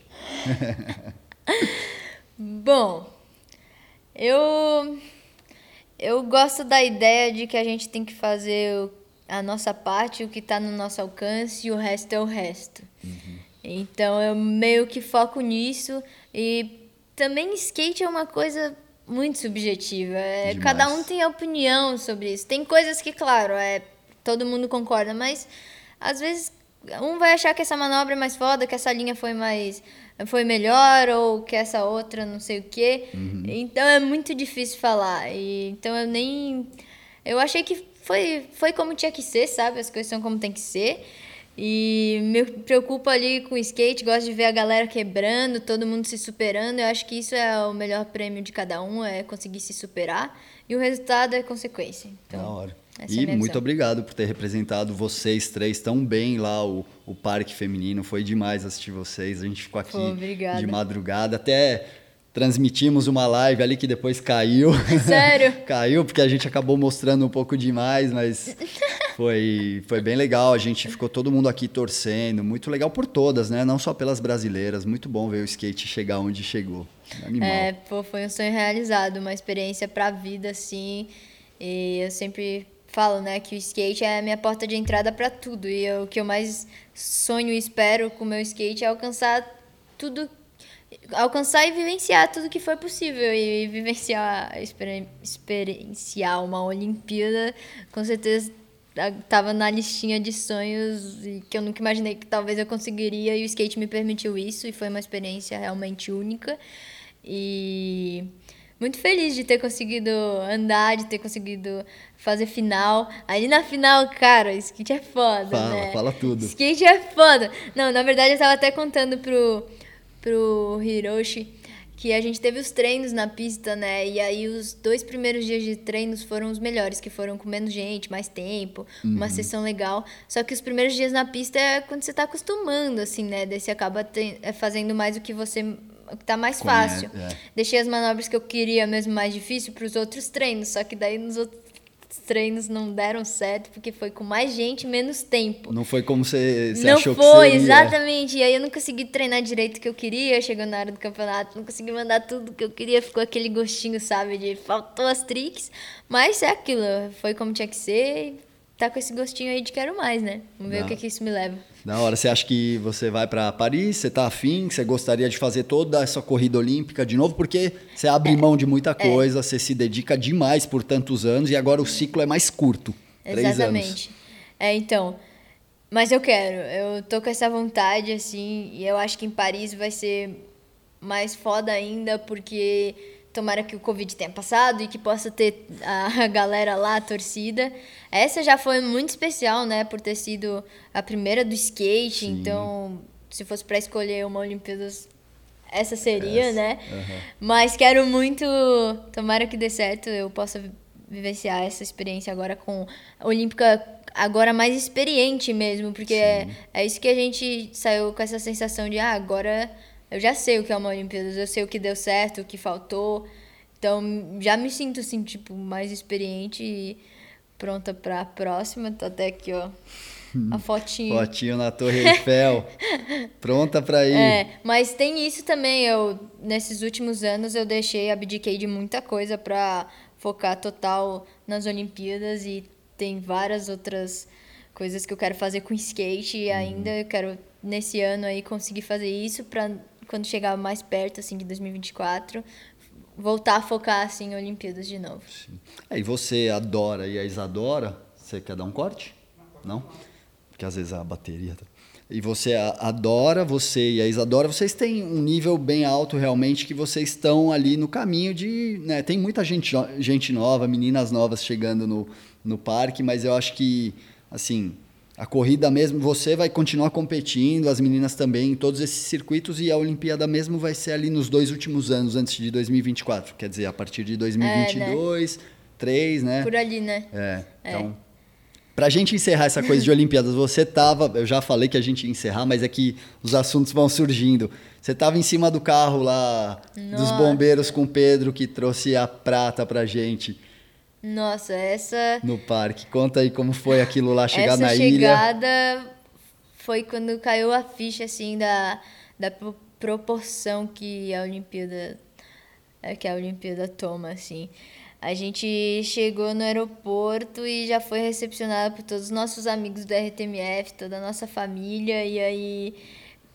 Bom, eu eu gosto da ideia de que a gente tem que fazer a nossa parte, o que está no nosso alcance e o resto é o resto. Uhum. Então eu meio que foco nisso e também skate é uma coisa muito subjetiva. É, cada um tem opinião sobre isso. Tem coisas que, claro, é todo mundo concorda, mas às vezes um vai achar que essa manobra é mais foda, que essa linha foi mais foi melhor ou que essa outra não sei o quê. Uhum. Então é muito difícil falar. E, então eu nem eu achei que foi foi como tinha que ser, sabe? As coisas são como tem que ser. E me preocupo ali com o skate, gosto de ver a galera quebrando, todo mundo se superando. Eu acho que isso é o melhor prêmio de cada um, é conseguir se superar. E o resultado é consequência. Então, da hora. e é muito obrigado por ter representado vocês três tão bem lá, o, o Parque Feminino. Foi demais assistir vocês. A gente ficou aqui Pô, de madrugada. Até transmitimos uma live ali que depois caiu. Sério? caiu porque a gente acabou mostrando um pouco demais, mas foi, foi bem legal. A gente ficou todo mundo aqui torcendo. Muito legal por todas, né? Não só pelas brasileiras. Muito bom ver o skate chegar onde chegou. Animal. É, pô, foi um sonho realizado, uma experiência pra vida, assim. E eu sempre falo, né, que o skate é a minha porta de entrada para tudo. E eu, o que eu mais sonho e espero com o meu skate é alcançar tudo alcançar e vivenciar tudo que foi possível e vivenciar experienciar uma Olimpíada com certeza estava na listinha de sonhos e que eu nunca imaginei que talvez eu conseguiria e o skate me permitiu isso e foi uma experiência realmente única e muito feliz de ter conseguido andar, de ter conseguido fazer final. Ali na final, cara, skate é foda, fala, né? Fala tudo. Skate é foda. Não, na verdade eu estava até contando pro pro Hiroshi que a gente teve os treinos na pista, né? E aí os dois primeiros dias de treinos foram os melhores, que foram com menos gente, mais tempo, uhum. uma sessão legal. Só que os primeiros dias na pista é quando você tá acostumando, assim, né? Daí você acaba é, fazendo mais o que você que tá mais fácil. É. Deixei as manobras que eu queria mesmo mais difícil para os outros treinos, só que daí nos outros treinos não deram certo porque foi com mais gente menos tempo. Não foi como você, você não achou foi, que seria. exatamente. E aí eu não consegui treinar direito o que eu queria, chegou na hora do campeonato, não consegui mandar tudo que eu queria, ficou aquele gostinho, sabe, de faltou as tricks, mas é aquilo, foi como tinha que ser tá com esse gostinho aí de quero mais, né? Vamos ver Não. o que, que isso me leva. Da hora, você acha que você vai para Paris, você tá afim, você gostaria de fazer toda essa corrida olímpica de novo, porque você abre é. mão de muita é. coisa, é. você se dedica demais por tantos anos e agora o ciclo é mais curto. Exatamente. É, então. Mas eu quero, eu tô com essa vontade, assim, e eu acho que em Paris vai ser mais foda ainda, porque tomara que o Covid tenha passado e que possa ter a galera lá, a torcida. Essa já foi muito especial, né, por ter sido a primeira do skate, Sim. então se fosse para escolher uma Olimpíadas, essa seria, Essa, né? aham. Mas quero muito, tomara que dê certo, eu possa vi- vivenciar essa experiência agora com a Olímpica agora mais experiente mesmo, porque é, é isso que a gente saiu com essa sensação de, ah, agora eu já sei o que é uma Olimpíadas, eu sei o que deu certo, o que faltou. Então, já me sinto assim, tipo, mais experiente e pronta para a próxima. Tô até aqui, ó, a fotinho. Fotinho na Torre Eiffel. Pronta pra ir. É, mas tem isso também. Eu nesses últimos anos eu deixei, abdiquei de muita coisa pra focar total nas Olimpíadas e tem várias outras coisas que eu quero fazer com skate e ainda eu quero nesse ano aí conseguir fazer isso pra quando chegar mais perto assim de 2024 voltar a focar assim em Olimpíadas de novo. É, e você adora e a Isadora, você quer dar um corte? Não? Porque às vezes a bateria. tá- E você adora, você e a Isadora, vocês têm um nível bem alto realmente que vocês estão ali no caminho de. Né, tem muita gente, gente nova, meninas novas chegando no, no parque, mas eu acho que, assim, a corrida mesmo, você vai continuar competindo, as meninas também, em todos esses circuitos, e a Olimpíada mesmo vai ser ali nos dois últimos anos, antes de 2024. Quer dizer, a partir de 2022, 3, né? Por ali, né? É, então. Pra gente encerrar essa coisa de Olimpíadas, você tava. Eu já falei que a gente ia encerrar, mas é que os assuntos vão surgindo. Você tava em cima do carro lá dos Nossa. bombeiros com o Pedro que trouxe a prata pra gente Nossa, essa no parque. Conta aí como foi aquilo lá, chegar Essa na ilha. chegada foi quando caiu a ficha assim da, da pro- proporção que a Olimpíada é, que a Olimpíada toma assim. A gente chegou no aeroporto e já foi recepcionado por todos os nossos amigos do RTMF, toda a nossa família e aí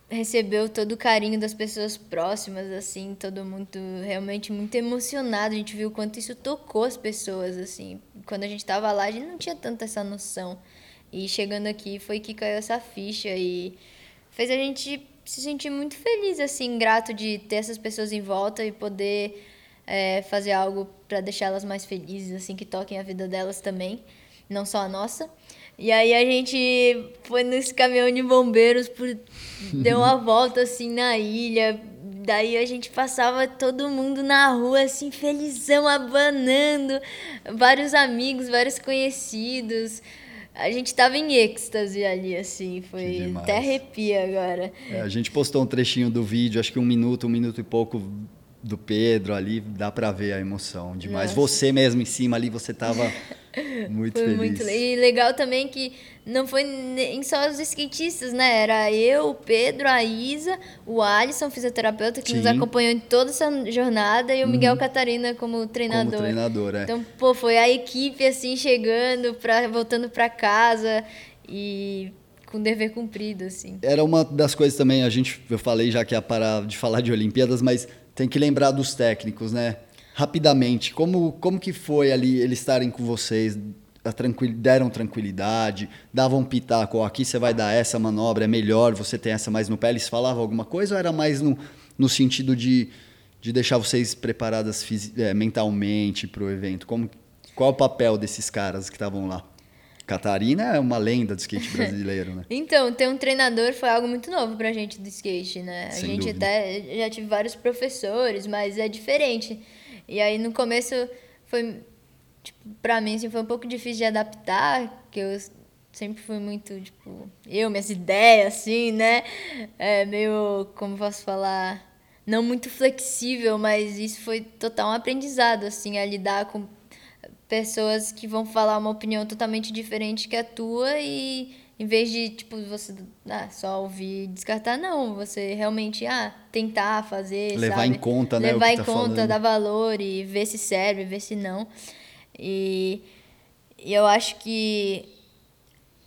recebeu todo o carinho das pessoas próximas, assim, todo mundo realmente muito emocionado. A gente viu o quanto isso tocou as pessoas, assim. Quando a gente tava lá, a gente não tinha tanta essa noção. E chegando aqui foi que caiu essa ficha e fez a gente se sentir muito feliz, assim, grato de ter essas pessoas em volta e poder é, fazer algo para deixá-las mais felizes, assim, que toquem a vida delas também, não só a nossa. E aí a gente foi nesse caminhão de bombeiros, por, deu uma volta assim na ilha. Daí a gente passava todo mundo na rua, assim, felizão, abanando. Vários amigos, vários conhecidos. A gente tava em êxtase ali, assim, foi até arrepia agora. É, a gente postou um trechinho do vídeo, acho que um minuto, um minuto e pouco do Pedro ali, dá pra ver a emoção demais. Nossa. Você mesmo em cima ali, você tava muito Foi feliz. muito E legal também que não foi nem só os skatistas, né? Era eu, o Pedro, a Isa, o Alisson, fisioterapeuta, que nos Sim. Uhum. acompanhou em toda essa jornada, e o Miguel Catarina como treinador. Como treinador, é. Então, pô, foi a equipe assim chegando, pra, voltando pra casa e com dever cumprido, assim. Era uma das coisas também, a gente, eu falei já que ia parar de falar de Olimpíadas, mas tem que lembrar dos técnicos, né? Rapidamente, como, como que foi ali eles estarem com vocês? Tranquil, deram tranquilidade, davam pitaco, aqui você vai dar essa manobra, é melhor, você tem essa mais no pé. Eles falavam alguma coisa ou era mais no, no sentido de, de deixar vocês preparadas é, mentalmente para o evento? Como, qual o papel desses caras que estavam lá? Catarina é uma lenda do skate brasileiro, né? Então, ter um treinador foi algo muito novo pra gente do skate, né? A Sem gente dúvida. até já tive vários professores, mas é diferente. E aí no começo foi tipo, pra mim assim, foi um pouco difícil de adaptar, que eu sempre fui muito, tipo, eu, minhas ideias assim, né? É meio, como posso falar, não muito flexível, mas isso foi total um aprendizado assim a lidar com pessoas que vão falar uma opinião totalmente diferente que a tua e em vez de tipo você ah, só ouvir e descartar não você realmente ah tentar fazer Levar sabe? em conta, né, levar que em tá conta falando. dar valor e ver se serve ver se não e, e eu acho que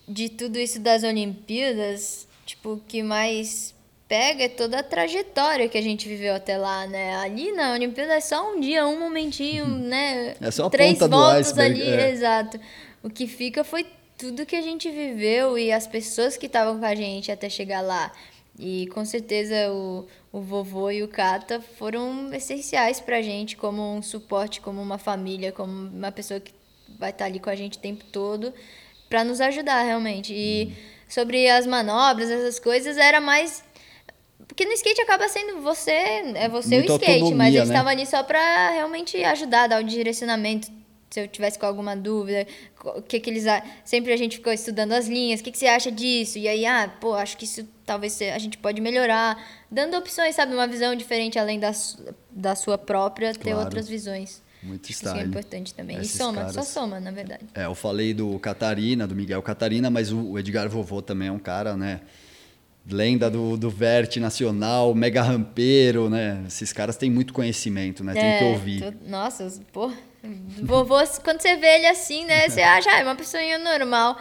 de tudo isso das Olimpíadas tipo o que mais pega é toda a trajetória que a gente viveu até lá, né? Ali na Olimpíada é só um dia, um momentinho, né? É só a Três ponta do voltas iceberg, ali, é. exato. O que fica foi tudo que a gente viveu e as pessoas que estavam com a gente até chegar lá. E com certeza o, o vovô e o Kata foram essenciais pra gente como um suporte, como uma família, como uma pessoa que vai estar ali com a gente o tempo todo para nos ajudar realmente. E sobre as manobras, essas coisas, era mais Porque no skate acaba sendo você, é você Muita o skate, mas eles né? estavam ali só pra realmente ajudar, dar o direcionamento. Se eu tivesse com alguma dúvida, o que que eles. Sempre a gente ficou estudando as linhas, o que, que você acha disso? E aí, ah, pô, acho que isso talvez a gente pode melhorar. Dando opções, sabe? Uma visão diferente além da, da sua própria, ter Claro. outras visões. Muito Acho que isso é style. importante também. Esses e soma, caras. só soma, na verdade. É, eu falei do Catarina, do Miguel Catarina, mas o o Edgar Vovô também é um cara, né? Lenda do, do Vert Nacional, mega rampeiro, né? Esses caras têm muito conhecimento, né? Tem que ouvir. tô- nossa, os- pô. Vovô, quando você vê ele assim, né? Você acha, ah, é uma pessoinha normal.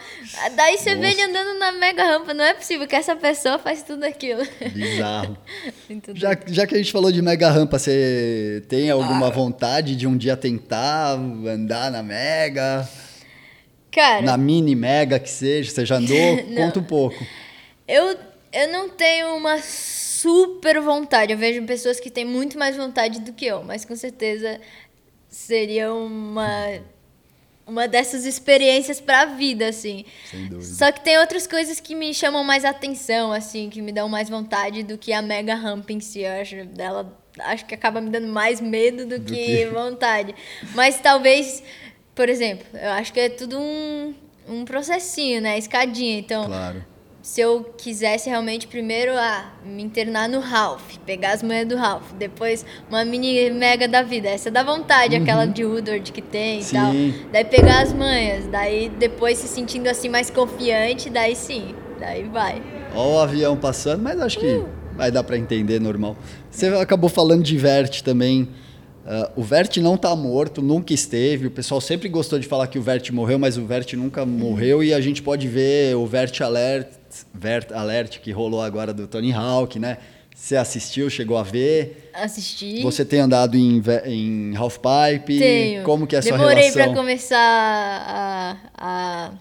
Daí você vê ele andando na mega rampa. Não é possível que essa pessoa faz tudo aquilo. Bizarro. Já, já que a gente falou de mega rampa, você tem alguma Ah. vontade de um dia tentar andar na mega? Cara, Na mini mega que seja? Você já andou? Conta um pouco. eu, eu não tenho uma super vontade. Eu vejo pessoas que têm muito mais vontade do que eu, mas com certeza seria uma, uma dessas experiências pra vida, assim. Sem dúvida. Só que tem outras coisas que me chamam mais atenção, assim, que me dão mais vontade do que a mega rampa em si. Eu acho dela. Acho que acaba me dando mais medo do, que, que- vontade. Mas talvez, por exemplo, eu acho que é tudo um, um processinho, né? Escadinha. Então, Claro. Se eu quisesse realmente primeiro ah, me internar no Ralph, pegar as manhas do Ralph, depois uma mini mega da vida, essa dá vontade, aquela de Woodward que tem e Sim. tal. Daí pegar as manhas, daí depois se sentindo assim mais confiante, daí sim, daí vai. Ó o avião passando, mas acho que Uh. vai dar para entender normal. Você acabou falando de Vert também. Ah, o Vert não tá morto, nunca esteve. O pessoal sempre gostou de falar que o Vert morreu, mas o Vert nunca morreu. E a gente pode ver o Vert Alert, Vert Alert que rolou agora do Tony Hawk, né? Você assistiu, chegou a ver? Assistir. Você tem andado em, em Half Pipe? Tenho. Como que é a sua Demorei relação? pra começar a, a,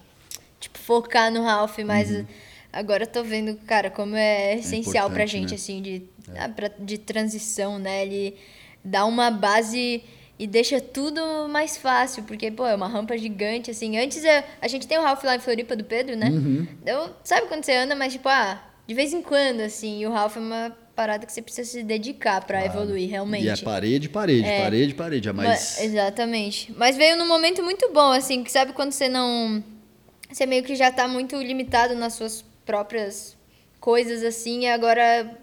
tipo, focar no Ralph, mas agora eu tô vendo, cara, como é essencial pra Uhum. importante, gente, né? assim, de, ah, pra- de transição, né? Ele dá uma base e deixa tudo mais fácil, porque, pô, é uma rampa gigante, assim. Antes, é- a gente tem o Ralph lá em Floripa do Pedro, né? Uhum. Então, sabe quando você anda, mas, tipo, ah, de vez em quando, assim, e o Ralph é uma parada que você precisa se dedicar pra evoluir, realmente. E é parede, parede, É. parede, parede. É mais... Mas- exatamente. Mas veio num momento muito bom, assim, que sabe quando você não. Você meio que já tá muito limitado nas suas próprias coisas, assim, e agora.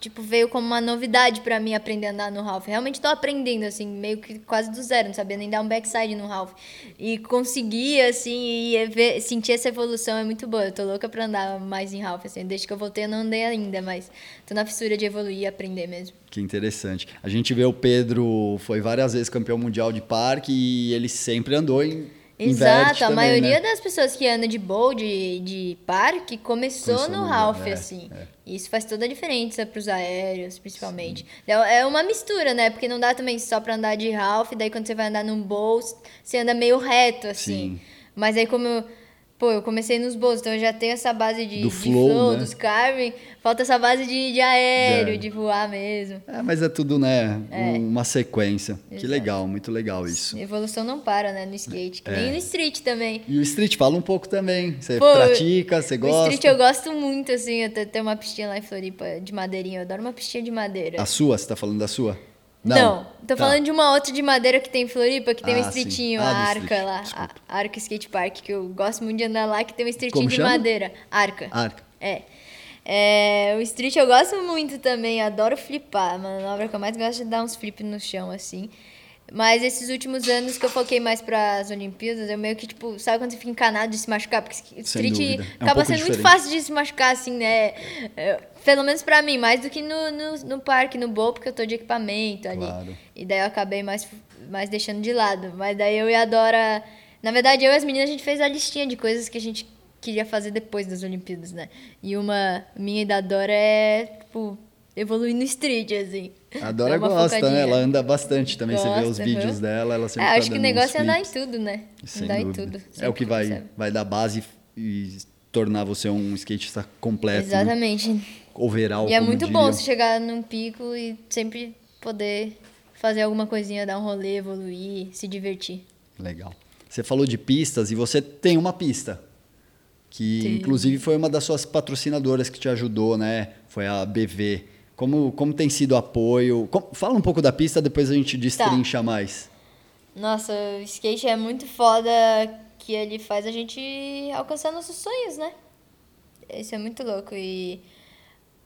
Tipo, veio como uma novidade pra mim aprender a andar no Ralph. Realmente tô aprendendo, assim, meio que quase do zero, não sabia nem dar um backside no Ralph. E conseguir, assim, e ver- sentir essa evolução é muito boa. Eu tô louca pra andar mais em Ralph, assim. Desde que eu voltei eu não andei ainda, mas tô na fissura de evoluir e aprender mesmo. Que interessante. A gente vê o Pedro, foi várias vezes campeão mundial de parque e ele sempre andou em Exato, a também, maioria né? das pessoas que anda de bowl, de, de parque, começou, Começou no Ralph, é, assim. é. E Isso faz toda a diferença pros aéreos, principalmente. É é uma mistura, né? Porque não dá também só pra andar de Ralph, daí quando você vai andar num bowl, você anda meio reto, assim. Sim. Mas aí como eu, pô, eu comecei nos bowls, então eu já tenho essa base de, Do de flow, né? dos carving, falta essa base de, de aéreo, de voar mesmo. É, mas é tudo, né? um- Uma sequência. Que Exato. legal, muito legal isso. Evolução não para, né? No skate, que É. nem no street também. E o street, fala um pouco também. Você Pô, pratica, você O gosta? street eu gosto muito, assim, até ter uma pistinha lá em Floripa de madeirinha. Eu adoro uma pistinha de madeira. A sua, você tá falando da sua? Não, tô Tá. falando de uma outra de madeira que tem em Floripa, que tem um Ah, sim. streetinho, Ah, a Arca street, lá. desculpa. A Arca Skate Park, que eu gosto muito de andar lá, que tem um streetinho de madeira. Arca. Arca. É. É, o street eu gosto muito também, adoro flipar. A manobra que eu mais gosto é dar uns flips no chão, assim. Mas esses últimos anos que eu foquei mais para as Olimpíadas, eu meio que, tipo, sabe quando você fica encanado de se machucar? Porque street. É um acaba sendo muito diferente. fácil de se machucar, assim, né? É, Pelo menos pra mim, mais do que no, no, no parque, no bowl, porque eu tô de equipamento ali. Claro. E daí eu acabei mais, mais deixando de lado. Mas daí eu e a Dora. Na verdade, eu e as meninas, a gente fez a listinha de coisas que a gente queria fazer depois das Olimpíadas, né? E uma minha e da Dora é, tipo, evoluir no street, assim. A Dora gosta, né? focadinha. Ela anda bastante também. você vê os Gosta, vídeos aham. dela, ela sempre É, tá acho que o negócio é andar em tudo, né? Sem andar dúvida. em tudo. É o que vai, vai dar base e tornar você um skatista completo. né? Overall, E é como muito diriam. bom você chegar num pico e sempre poder fazer alguma coisinha, dar um rolê, evoluir, se divertir. Legal. Você falou de pistas e você tem uma pista. que Sim. inclusive foi uma das suas patrocinadoras que te ajudou, né? Foi a BV. Como, como tem sido o apoio? Com- fala um pouco da pista, depois a gente destrincha mais. Nossa, o skate é muito foda que ele faz a gente alcançar nossos sonhos, né? Isso é muito louco. E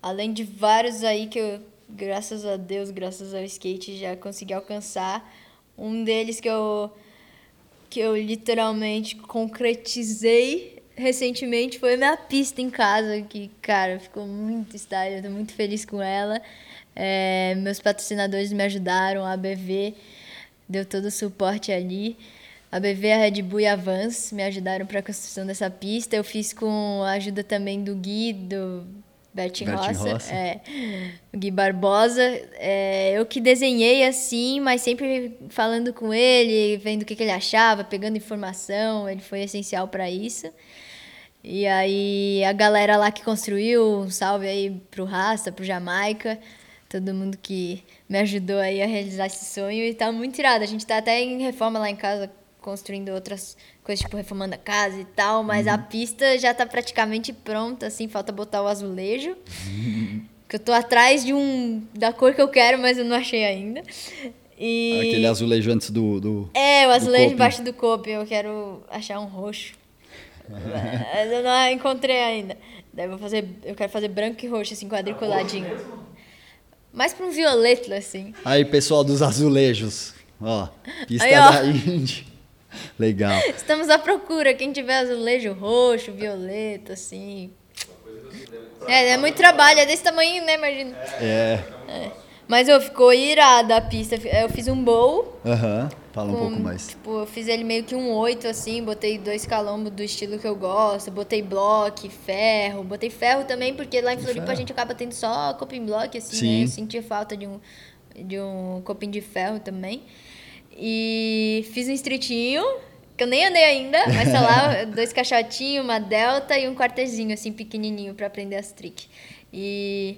além de vários aí que eu, graças a Deus, graças ao skate, já consegui alcançar, um deles que eu, que eu literalmente concretizei recentemente foi minha pista em casa, que, cara, ficou muito style, eu tô muito feliz com ela. É, meus patrocinadores me ajudaram, a BV deu todo o suporte ali. A BV, a Red Bull e a Vans me ajudaram para a construção dessa pista. Eu fiz com a ajuda também do Gui, do Bertin Bertin Roça, Roça. É, o Gui Barbosa. É, eu que desenhei assim, mas sempre falando com ele, vendo o que, que ele achava, pegando informação. Ele foi essencial para isso. E aí a galera lá que construiu, um salve aí pro Rasta, pro Jamaica, todo mundo que me ajudou aí a realizar esse sonho e tá muito irado. A gente tá até em reforma lá em casa, construindo outras coisas, tipo reformando a casa e tal, mas a pista já tá praticamente pronta, assim, falta botar o azulejo. Que eu tô atrás de um da cor que eu quero, mas eu não achei ainda. E Aquele azulejo antes do. do é, o azulejo embaixo do copo. Eu quero achar um roxo. Mas eu não encontrei ainda. Daí eu vou fazer. Eu quero fazer branco e roxo, assim, quadriculadinho. Mais pra um violeta, assim. Aí, pessoal dos azulejos. Ó, pista Aí, ó. da Indy. Legal. Estamos à procura. Quem tiver azulejo roxo, violeta, assim. É, é muito trabalho, é desse tamanho, né? Imagina. É. Mas eu ficou irada a pista. Eu fiz um bowl. Aham. Fala um com, pouco mais. Tipo, eu fiz ele meio que um oito, assim, botei dois calombos do estilo que eu gosto, botei bloco, ferro, botei ferro também, porque lá em Floripa a gente acaba tendo só coping block, assim, Sim. né? Eu senti falta de um, de um coping de ferro também. E fiz um streetinho, que eu nem andei ainda, mas tá lá, dois caixotinhos, uma delta e um quarterzinho, assim, pequenininho pra aprender as tricks. E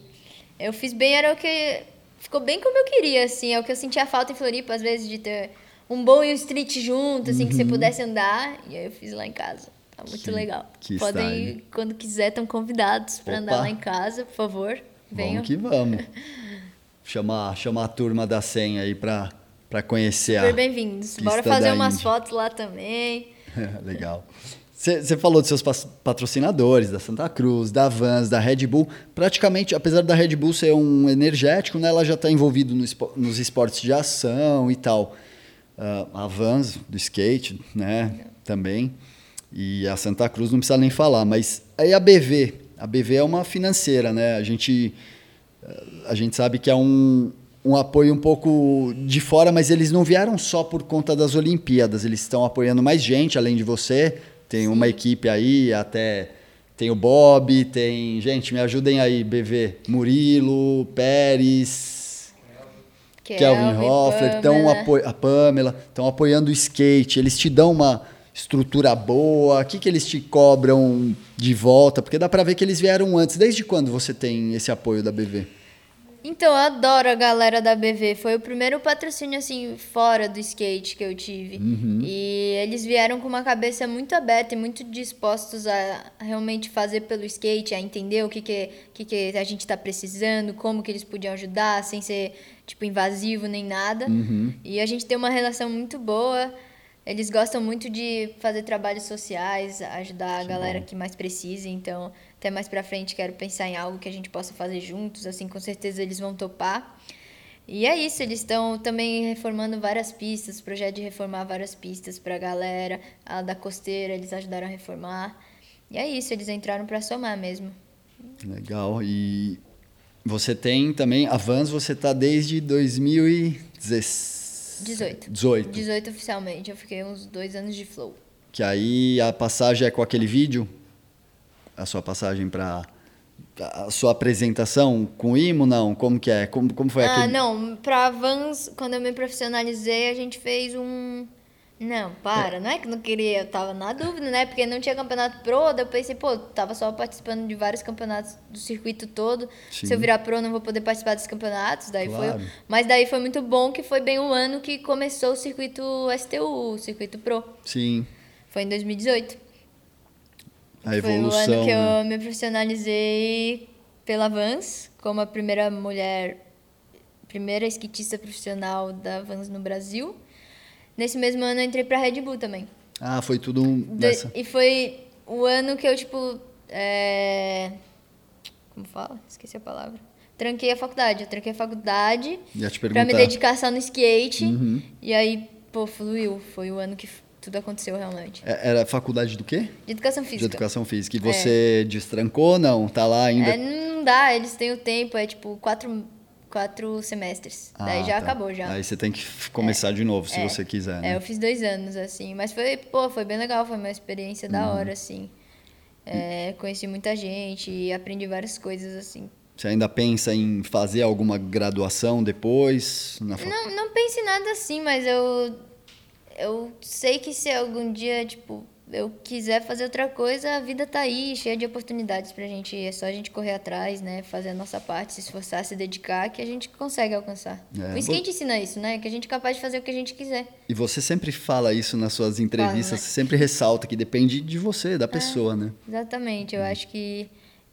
eu fiz bem, era o que... Ficou bem como eu queria, assim, é o que eu sentia falta em Floripa, às vezes, de ter um bom e um street junto, assim, que você pudesse andar. E aí eu fiz lá em casa. Tá muito Uhum. Que- legal. que Podem, style. quando quiser, estão convidados pra andar lá em casa, por favor. Venham. Vamos que vamos. Chamar, chamar a turma da senha aí pra, pra conhecer Super a. bem-vindos. pista Bora fazer umas fotos lá também. Legal. Você falou dos seus patrocinadores, da Santa Cruz, da Vans, da Red Bull. Praticamente, apesar da Red Bull ser um energético, né, ela já está envolvida no espo- nos esportes de ação e tal. Ah, a Vans, do skate, né, também. E a Santa Cruz não precisa nem falar. Mas aí a BV. A BV é uma financeira, né? A gente, a gente sabe que é um, um apoio um pouco de fora, mas eles não vieram só por conta das Olimpíadas. Eles estão apoiando mais gente, além de você. Tem uma equipe aí, até tem o Bob, tem. Gente, me ajudem aí, BV. Murilo, Pérez, Kelvin Hoffler, estão Pamela. apo a Pamela, estão apoiando o skate. Eles te dão uma estrutura boa. O que, que eles te cobram de volta? Porque dá pra ver que eles vieram antes. Desde quando você tem esse apoio da BV? Então, eu adoro a galera da BV. Foi o primeiro patrocínio, assim, fora do skate que eu tive. E eles vieram com uma cabeça muito aberta e muito dispostos a realmente fazer pelo skate, a entender o que, que, que, que a gente está precisando, como que eles podiam ajudar, sem ser, tipo, invasivo nem nada. E a gente tem uma relação muito boa. Eles gostam muito de fazer trabalhos sociais, ajudar a galera que mais precisa. Então, até mais pra frente, quero pensar em algo que a gente possa fazer juntos. Assim, com certeza eles vão topar. E é isso, eles estão também reformando várias pistas, projeto de reformar várias pistas pra galera. A da costeira, eles ajudaram a reformar. E é isso, eles entraram pra somar mesmo. Legal. E você tem também, a Vans você tá desde 2016. 18. 18. 18 oficialmente, eu fiquei uns dois anos de flow. Que aí a passagem é com aquele vídeo? A sua passagem para a sua apresentação com o IMO, não? Como que é? Como, como foi ah, aquele? não, pra Vans, quando eu me profissionalizei, a gente fez um. Não, para, não é que não queria, eu tava na dúvida, né? Porque não tinha campeonato pro, daí eu pensei, pô, tava só participando de vários campeonatos do circuito todo. Sim. Se eu virar pro, não vou poder participar dos campeonatos, daí Claro. foi. Mas daí foi muito bom que foi bem o ano que começou o circuito STU, o circuito pro. Sim. Foi em 2018. A Foi o evolução. ano que né? eu me profissionalizei pela Vans, como a primeira mulher, primeira skatista profissional da Vans no Brasil. Nesse mesmo ano eu entrei pra Red Bull também. Ah, foi tudo um- De- nessa. e foi o ano que eu, tipo. é, Como fala? Esqueci a palavra. Tranquei a faculdade. Eu tranquei a faculdade Ia te pra me perguntar. dedicar só no skate. Uhum. E aí, pô, fluiu. Foi o ano que tudo aconteceu realmente. É- Era faculdade do quê? De educação De física. educação física. E você destrancou? Não, tá lá ainda. É, não dá, eles têm o tempo, é tipo quatro, quatro semestres. Daí Ah, já tá. acabou já. Aí você tem que começar de novo, se É. você quiser, É, né? eu fiz dois anos, assim. Mas foi, pô, foi bem legal, foi uma experiência Uhum. da hora, assim. É, conheci muita gente e aprendi várias coisas, assim. Você ainda pensa em fazer alguma graduação depois? Na fac- Não, não pense em nada assim, mas eu. Eu sei que se algum dia, tipo, eu quiser fazer outra coisa, a vida tá aí, cheia de oportunidades pra gente. É só a gente correr atrás, né? Fazer a nossa parte, se esforçar, se dedicar, que a gente consegue alcançar. É, o skate ensina isso, né? Que a gente é capaz de fazer o que a gente quiser. E você sempre fala isso nas suas entrevistas, Falo, né? você sempre ressalta que depende de você, da pessoa, né? Exatamente, eu acho que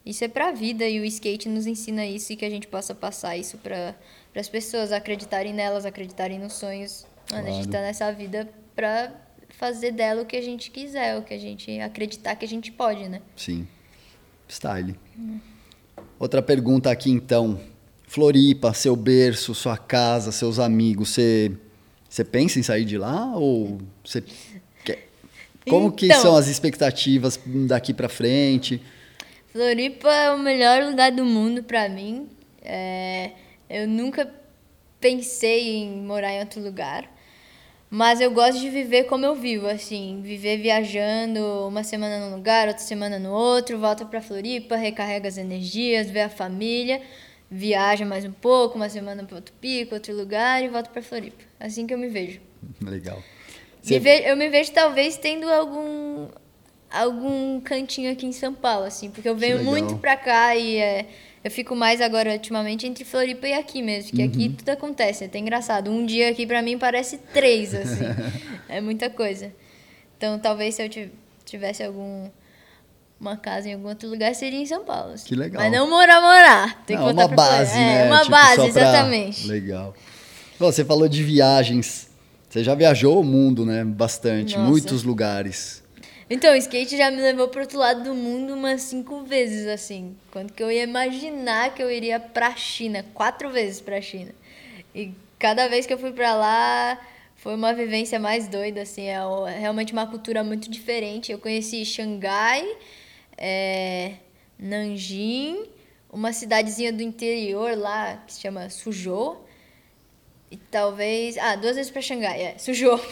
isso é pra vida e o skate nos ensina isso e que a gente possa passar isso para as pessoas acreditarem nelas, acreditarem nos sonhos. Mano, a gente Claro. tá nessa vida pra fazer dela o que a gente quiser, o que a gente acreditar que a gente pode, né? Sim. Style. Outra pergunta aqui então. Floripa, seu berço, sua casa, seus amigos, você, você pensa em sair de lá ou você quer... Como que Então. são as expectativas daqui pra frente? Floripa é o melhor lugar do mundo pra mim. É, eu nunca pensei em morar em outro lugar. Mas eu gosto de viver como eu vivo, assim, viver viajando uma semana num lugar, outra semana no outro, volta pra Floripa, recarrega as energias, vê a família, viaja mais um pouco, uma semana para outro pico, outro lugar e volta pra Floripa. Assim que eu me vejo. Legal. Me Você- ve- eu me vejo talvez tendo algum algum cantinho aqui em São Paulo, assim, porque eu venho muito pra cá e é, eu fico mais agora ultimamente entre Floripa e aqui mesmo, porque aqui Uhum. tudo acontece, é até engraçado. Um dia aqui pra mim parece três, assim, é muita coisa. Então talvez se eu ti- tivesse algum uma casa em algum outro lugar seria em São Paulo. assim. Que legal. Mas não morar, morar. Tem que Não, uma base, é, né? uma Tipo, base, pra- exatamente. Legal. Você falou de viagens. Você já viajou o mundo, né? Bastante, Nossa. muitos lugares. Então, o skate já me levou pro outro lado do mundo umas cinco vezes, assim. Quando que eu ia imaginar que eu iria pra China, quatro vezes pra China. E cada vez que eu fui pra lá, foi uma vivência mais doida, assim. É é realmente uma cultura muito diferente. Eu conheci Xangai, é, Nanjing, uma cidadezinha do interior lá, que se chama Suzhou. E talvez. Ah, duas vezes pra Xangai, é. Sujou.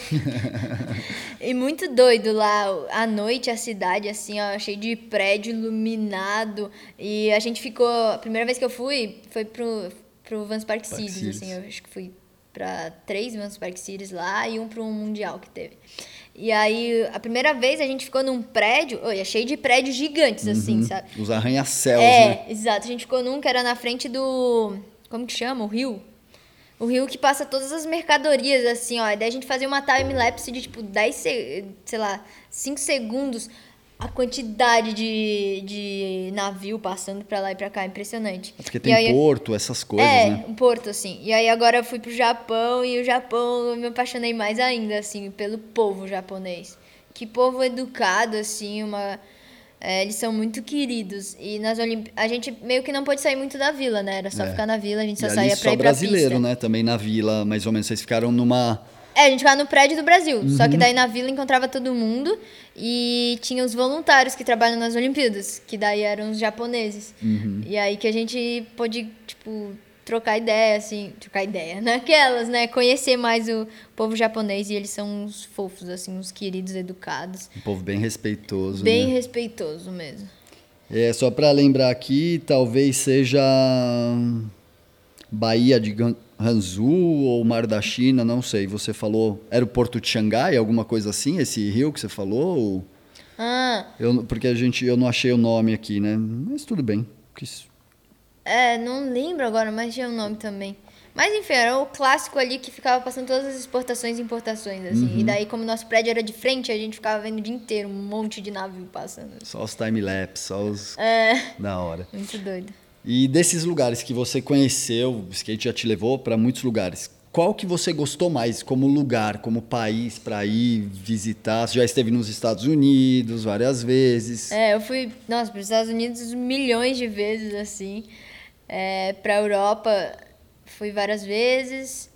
e muito doido lá. À noite, a cidade, assim, ó, cheio de prédio iluminado. E a gente ficou. A primeira vez que eu fui foi pro, pro Vans Park Park Cities, Cities. assim. Eu acho que fui pra três Vans Park Cities lá e um pro Mundial que teve. E aí, a primeira vez a gente ficou num prédio. Olha, cheio de prédios gigantes, assim, sabe? Os arranha-céus, É, né? exato. A gente ficou num que era na frente do. Como que chama? O rio? O rio que passa todas as mercadorias, assim, ó. E daí a gente fazia uma time-lapse de, tipo, 10, se- sei lá, 5 segundos. A quantidade de, de navio passando pra lá e pra cá, impressionante. Porque tem aí- porto, essas coisas, é, né? um porto, assim. E aí agora eu fui pro Japão e o Japão eu me apaixonei mais ainda, assim, pelo povo japonês. Que povo educado, assim, uma. É, eles são muito queridos. E nas Olimpíadas. A gente meio que não pôde sair muito da vila, né? Era só É. ficar na vila, a gente E só ali saía pra só ir pra brasileiro, né? Também na vila, mais ou menos. Vocês ficaram numa... É, a gente ficava no prédio do Brasil. Só Uhum. que daí na vila encontrava todo mundo e tinha os voluntários que trabalham nas Olimpíadas, que daí eram os japoneses. Uhum. E aí que a gente pôde, tipo, trocar ideia, assim, trocar ideia, naquelas, né? Conhecer mais o povo japonês e eles são uns fofos, assim, uns queridos, educados. Um povo bem respeitoso, Bem né? respeitoso mesmo. É, só para lembrar aqui, talvez seja hum, Baía de Hanzu ou Mar da China, não sei. Você falou, era o Porto de Xangai, alguma coisa assim, esse rio que você falou? ou- Ah, Eu, porque a gente, eu não achei o nome aqui, né? Mas tudo bem. É, não lembro agora, mas tinha um nome também. Mas enfim, era o clássico ali que ficava passando todas as exportações e importações, assim. Uhum. E daí, como nosso prédio era de frente, a gente ficava vendo o dia inteiro um monte de navio passando. Só os time-lapse, só os... É, Da hora. muito doido. E desses lugares que você conheceu, o skate já te levou para muitos lugares. Qual que você gostou mais como lugar, como país para ir visitar? Você já esteve nos Estados Unidos várias vezes. É, eu fui, nossa, para os Estados Unidos milhões de vezes, assim. É, para a Europa fui várias vezes.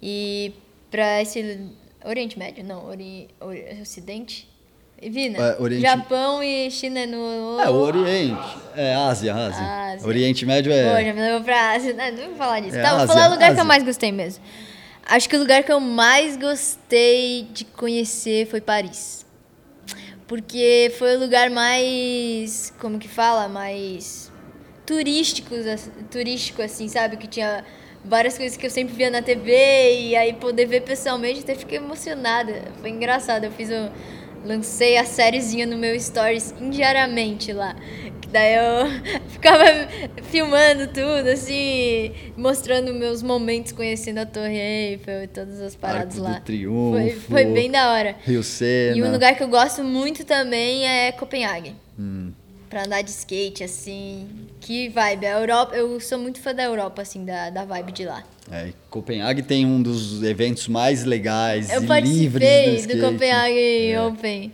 E para esse Oriente Médio, não, ori, ori, Ocidente? E vi, né? É, Oriente- Japão e China no... É, o Oriente. É, Ásia, Ásia. Ásia. Oriente Médio Pô, é. já me levou pra Ásia. Não, não vou falar disso. É, tá, vou Ásia, falar o lugar que Ásia. eu mais gostei mesmo. Acho que o lugar que eu mais gostei de conhecer foi Paris. Porque foi o lugar mais. Como que fala? Mais. Turístico, ass- turístico assim, sabe? Que tinha várias coisas que eu sempre via na TV e aí poder ver pessoalmente até fiquei emocionada. Foi engraçado. Eu fiz o. Lancei a sériezinha no meu stories indiariamente lá. Daí eu ficava filmando tudo, assim, mostrando meus momentos conhecendo a Torre Eiffel e todas as paradas Arco do lá. Triunfo. Foi, foi bem da hora. Rio Sena. E um lugar que eu gosto muito também é Copenhague. Hum. Pra andar de skate, assim. Que vibe. A Europa, eu sou muito fã da Europa, assim, da, da vibe de lá. É, Copenhague tem um dos eventos mais legais Eu e livres do. Copenhague É. Open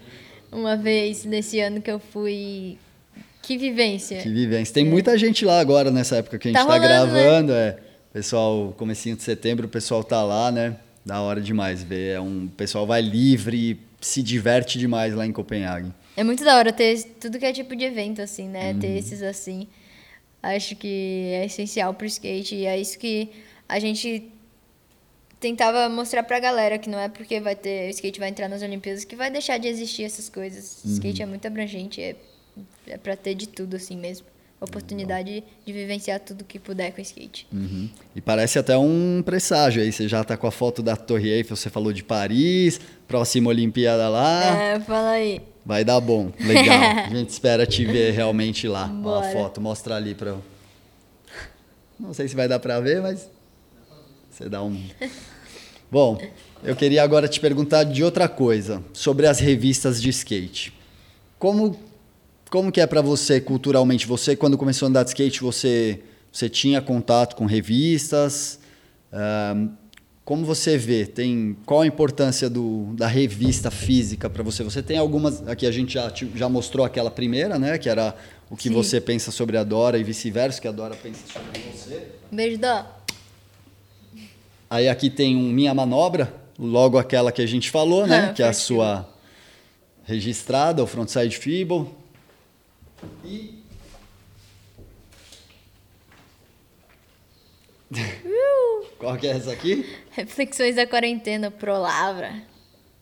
uma vez nesse ano que eu fui. Que vivência. Que vivência. Tem muita gente lá agora nessa época que a gente Tá tá, rolando, né? gravando. É. Pessoal, comecinho de setembro, o pessoal tá lá, né? Da hora demais ver. É um, o pessoal vai livre, se diverte demais lá em Copenhague. É muito da hora ter tudo que é tipo de evento, assim, né? Uhum. Ter esses assim. Acho que é essencial pro skate. E é isso que a gente tentava mostrar pra galera, que não é porque vai ter, o skate vai entrar nas Olimpíadas que vai deixar de existir essas coisas. Uhum. Skate é muito abrangente, é, é pra ter de tudo, assim mesmo. Oportunidade de vivenciar tudo que puder com o skate. Uhum. E parece até um presságio aí. Você já tá com a foto da Torre Eiffel, você falou de Paris, próxima Olimpíada lá. É, fala aí. Vai dar bom, legal. A gente espera te ver realmente lá. Ó, a Bora. foto, mostra ali pra eu. Não sei se vai dar pra ver, mas você dá um. Bom, eu queria agora te perguntar de outra coisa, sobre as revistas de skate. Como como que é pra você culturalmente? Você quando começou a andar de skate, você você tinha contato com revistas? Como você vê? Tem qual a importância do, da revista física para você? Você tem algumas aqui a gente já já mostrou aquela primeira, né? Que era o que Sim. você pensa sobre a Dora e vice-versa, que a Dora pensa sobre você. Beijo, Dó. Aí aqui tem um Minha Manobra, logo aquela que a gente falou, né? Ah, que é a sua registrada, o Frontside Feeble. E... Qual que é essa aqui? Reflexões da quarentena, Prolavra.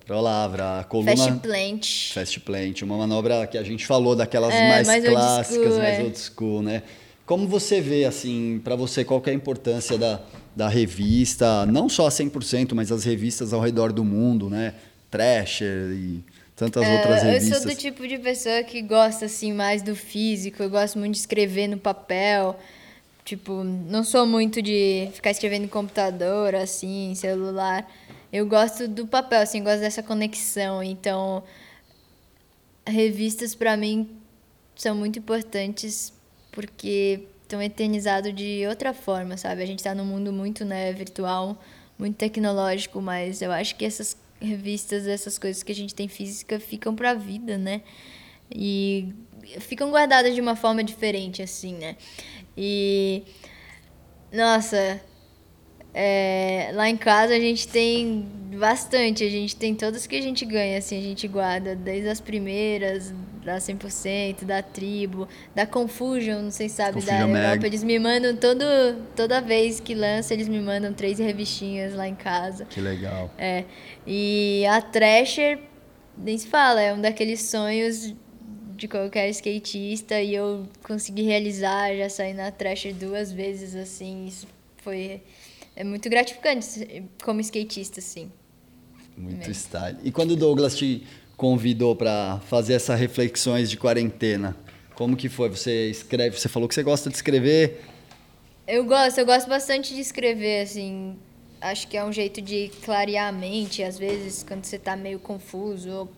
Prolavra, a coluna... Fast Plant. Fast Plant, uma manobra que a gente falou daquelas É, mais, mais clássicas, school, mais é. old school, né? Como você vê, assim, para você, qual que é a importância da, da revista, não só a 100%, mas as revistas ao redor do mundo, né? Thrasher e tantas outras É, eu revistas. sou do tipo de pessoa que gosta assim mais do físico, eu gosto muito de escrever no papel. Tipo, não sou muito de ficar escrevendo em computador, assim, celular. Eu gosto do papel, assim, gosto dessa conexão. Então, revistas para mim são muito importantes porque estão eternizados de outra forma, sabe? A gente está num mundo muito né, virtual, muito tecnológico, mas eu acho que essas revistas, essas coisas que a gente tem física ficam para a vida, né? E ficam guardadas de uma forma diferente, assim, né? E. Nossa, é, lá em casa a gente tem bastante, a gente tem todas que a gente ganha, assim, a gente guarda desde as primeiras, da 100%, da tribo, da Confusion, não sei se sabe, da Confusion Mag. Europa, eles me mandam todo, toda vez que lança, eles me mandam três revistinhas lá em casa. Que legal. É, e a Thrasher, nem se fala, é um daqueles sonhos de qualquer skatista e eu consegui realizar, já saí na Thrasher duas vezes, assim, isso foi... É muito gratificante como skatista, assim. Muito Mesmo. style. E quando o Douglas te convidou para fazer essas reflexões de quarentena, como que foi? Você escreve, você falou que você gosta de escrever. Eu gosto, eu gosto bastante de escrever, assim. Acho que é um jeito de clarear a mente, às vezes, quando você tá meio confuso. Ou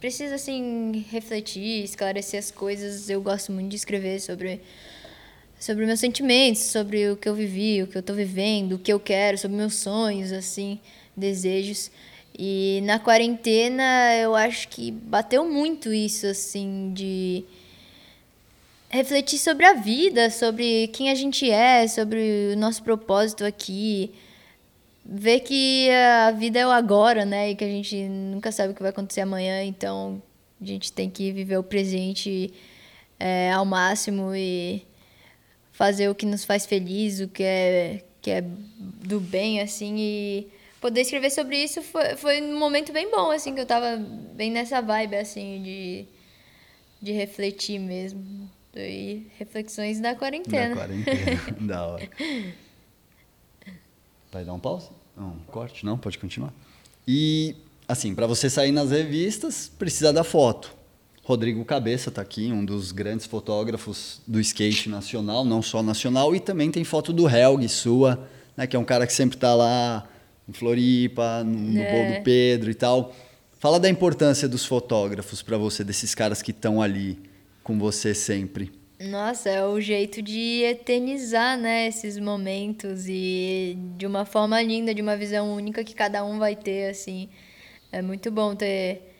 precisa, assim, refletir, esclarecer as coisas. Eu gosto muito de escrever sobre, sobre meus sentimentos, sobre o que eu vivi, o que eu tô vivendo, o que eu quero, sobre meus sonhos, assim, desejos. E na quarentena eu acho que bateu muito isso, assim, de refletir sobre a vida, sobre quem a gente é, sobre o nosso propósito aqui. Ver que a vida é o agora, né? E que a gente nunca sabe o que vai acontecer amanhã, então a gente tem que viver o presente é, ao máximo e fazer o que nos faz feliz, o que é, que é do bem, assim, e poder escrever sobre isso foi, foi um momento bem bom, assim, que eu tava bem nessa vibe, assim, de, de refletir mesmo. E reflexões da quarentena. Da quarentena, da hora. Vai dar um pause? Não, um corte? Não, pode continuar. E, assim, para você sair nas revistas, precisa da foto. Rodrigo Cabeça está aqui, um dos grandes fotógrafos do skate nacional, não só nacional, e também tem foto do Helg, sua, né, que é um cara que sempre está lá em Floripa, no, no é. do Pedro e tal. Fala da importância dos fotógrafos para você, desses caras que estão ali com você sempre. Nossa, é o jeito de eternizar, né, esses momentos e de uma forma linda, de uma visão única que cada um vai ter, assim. É muito bom ter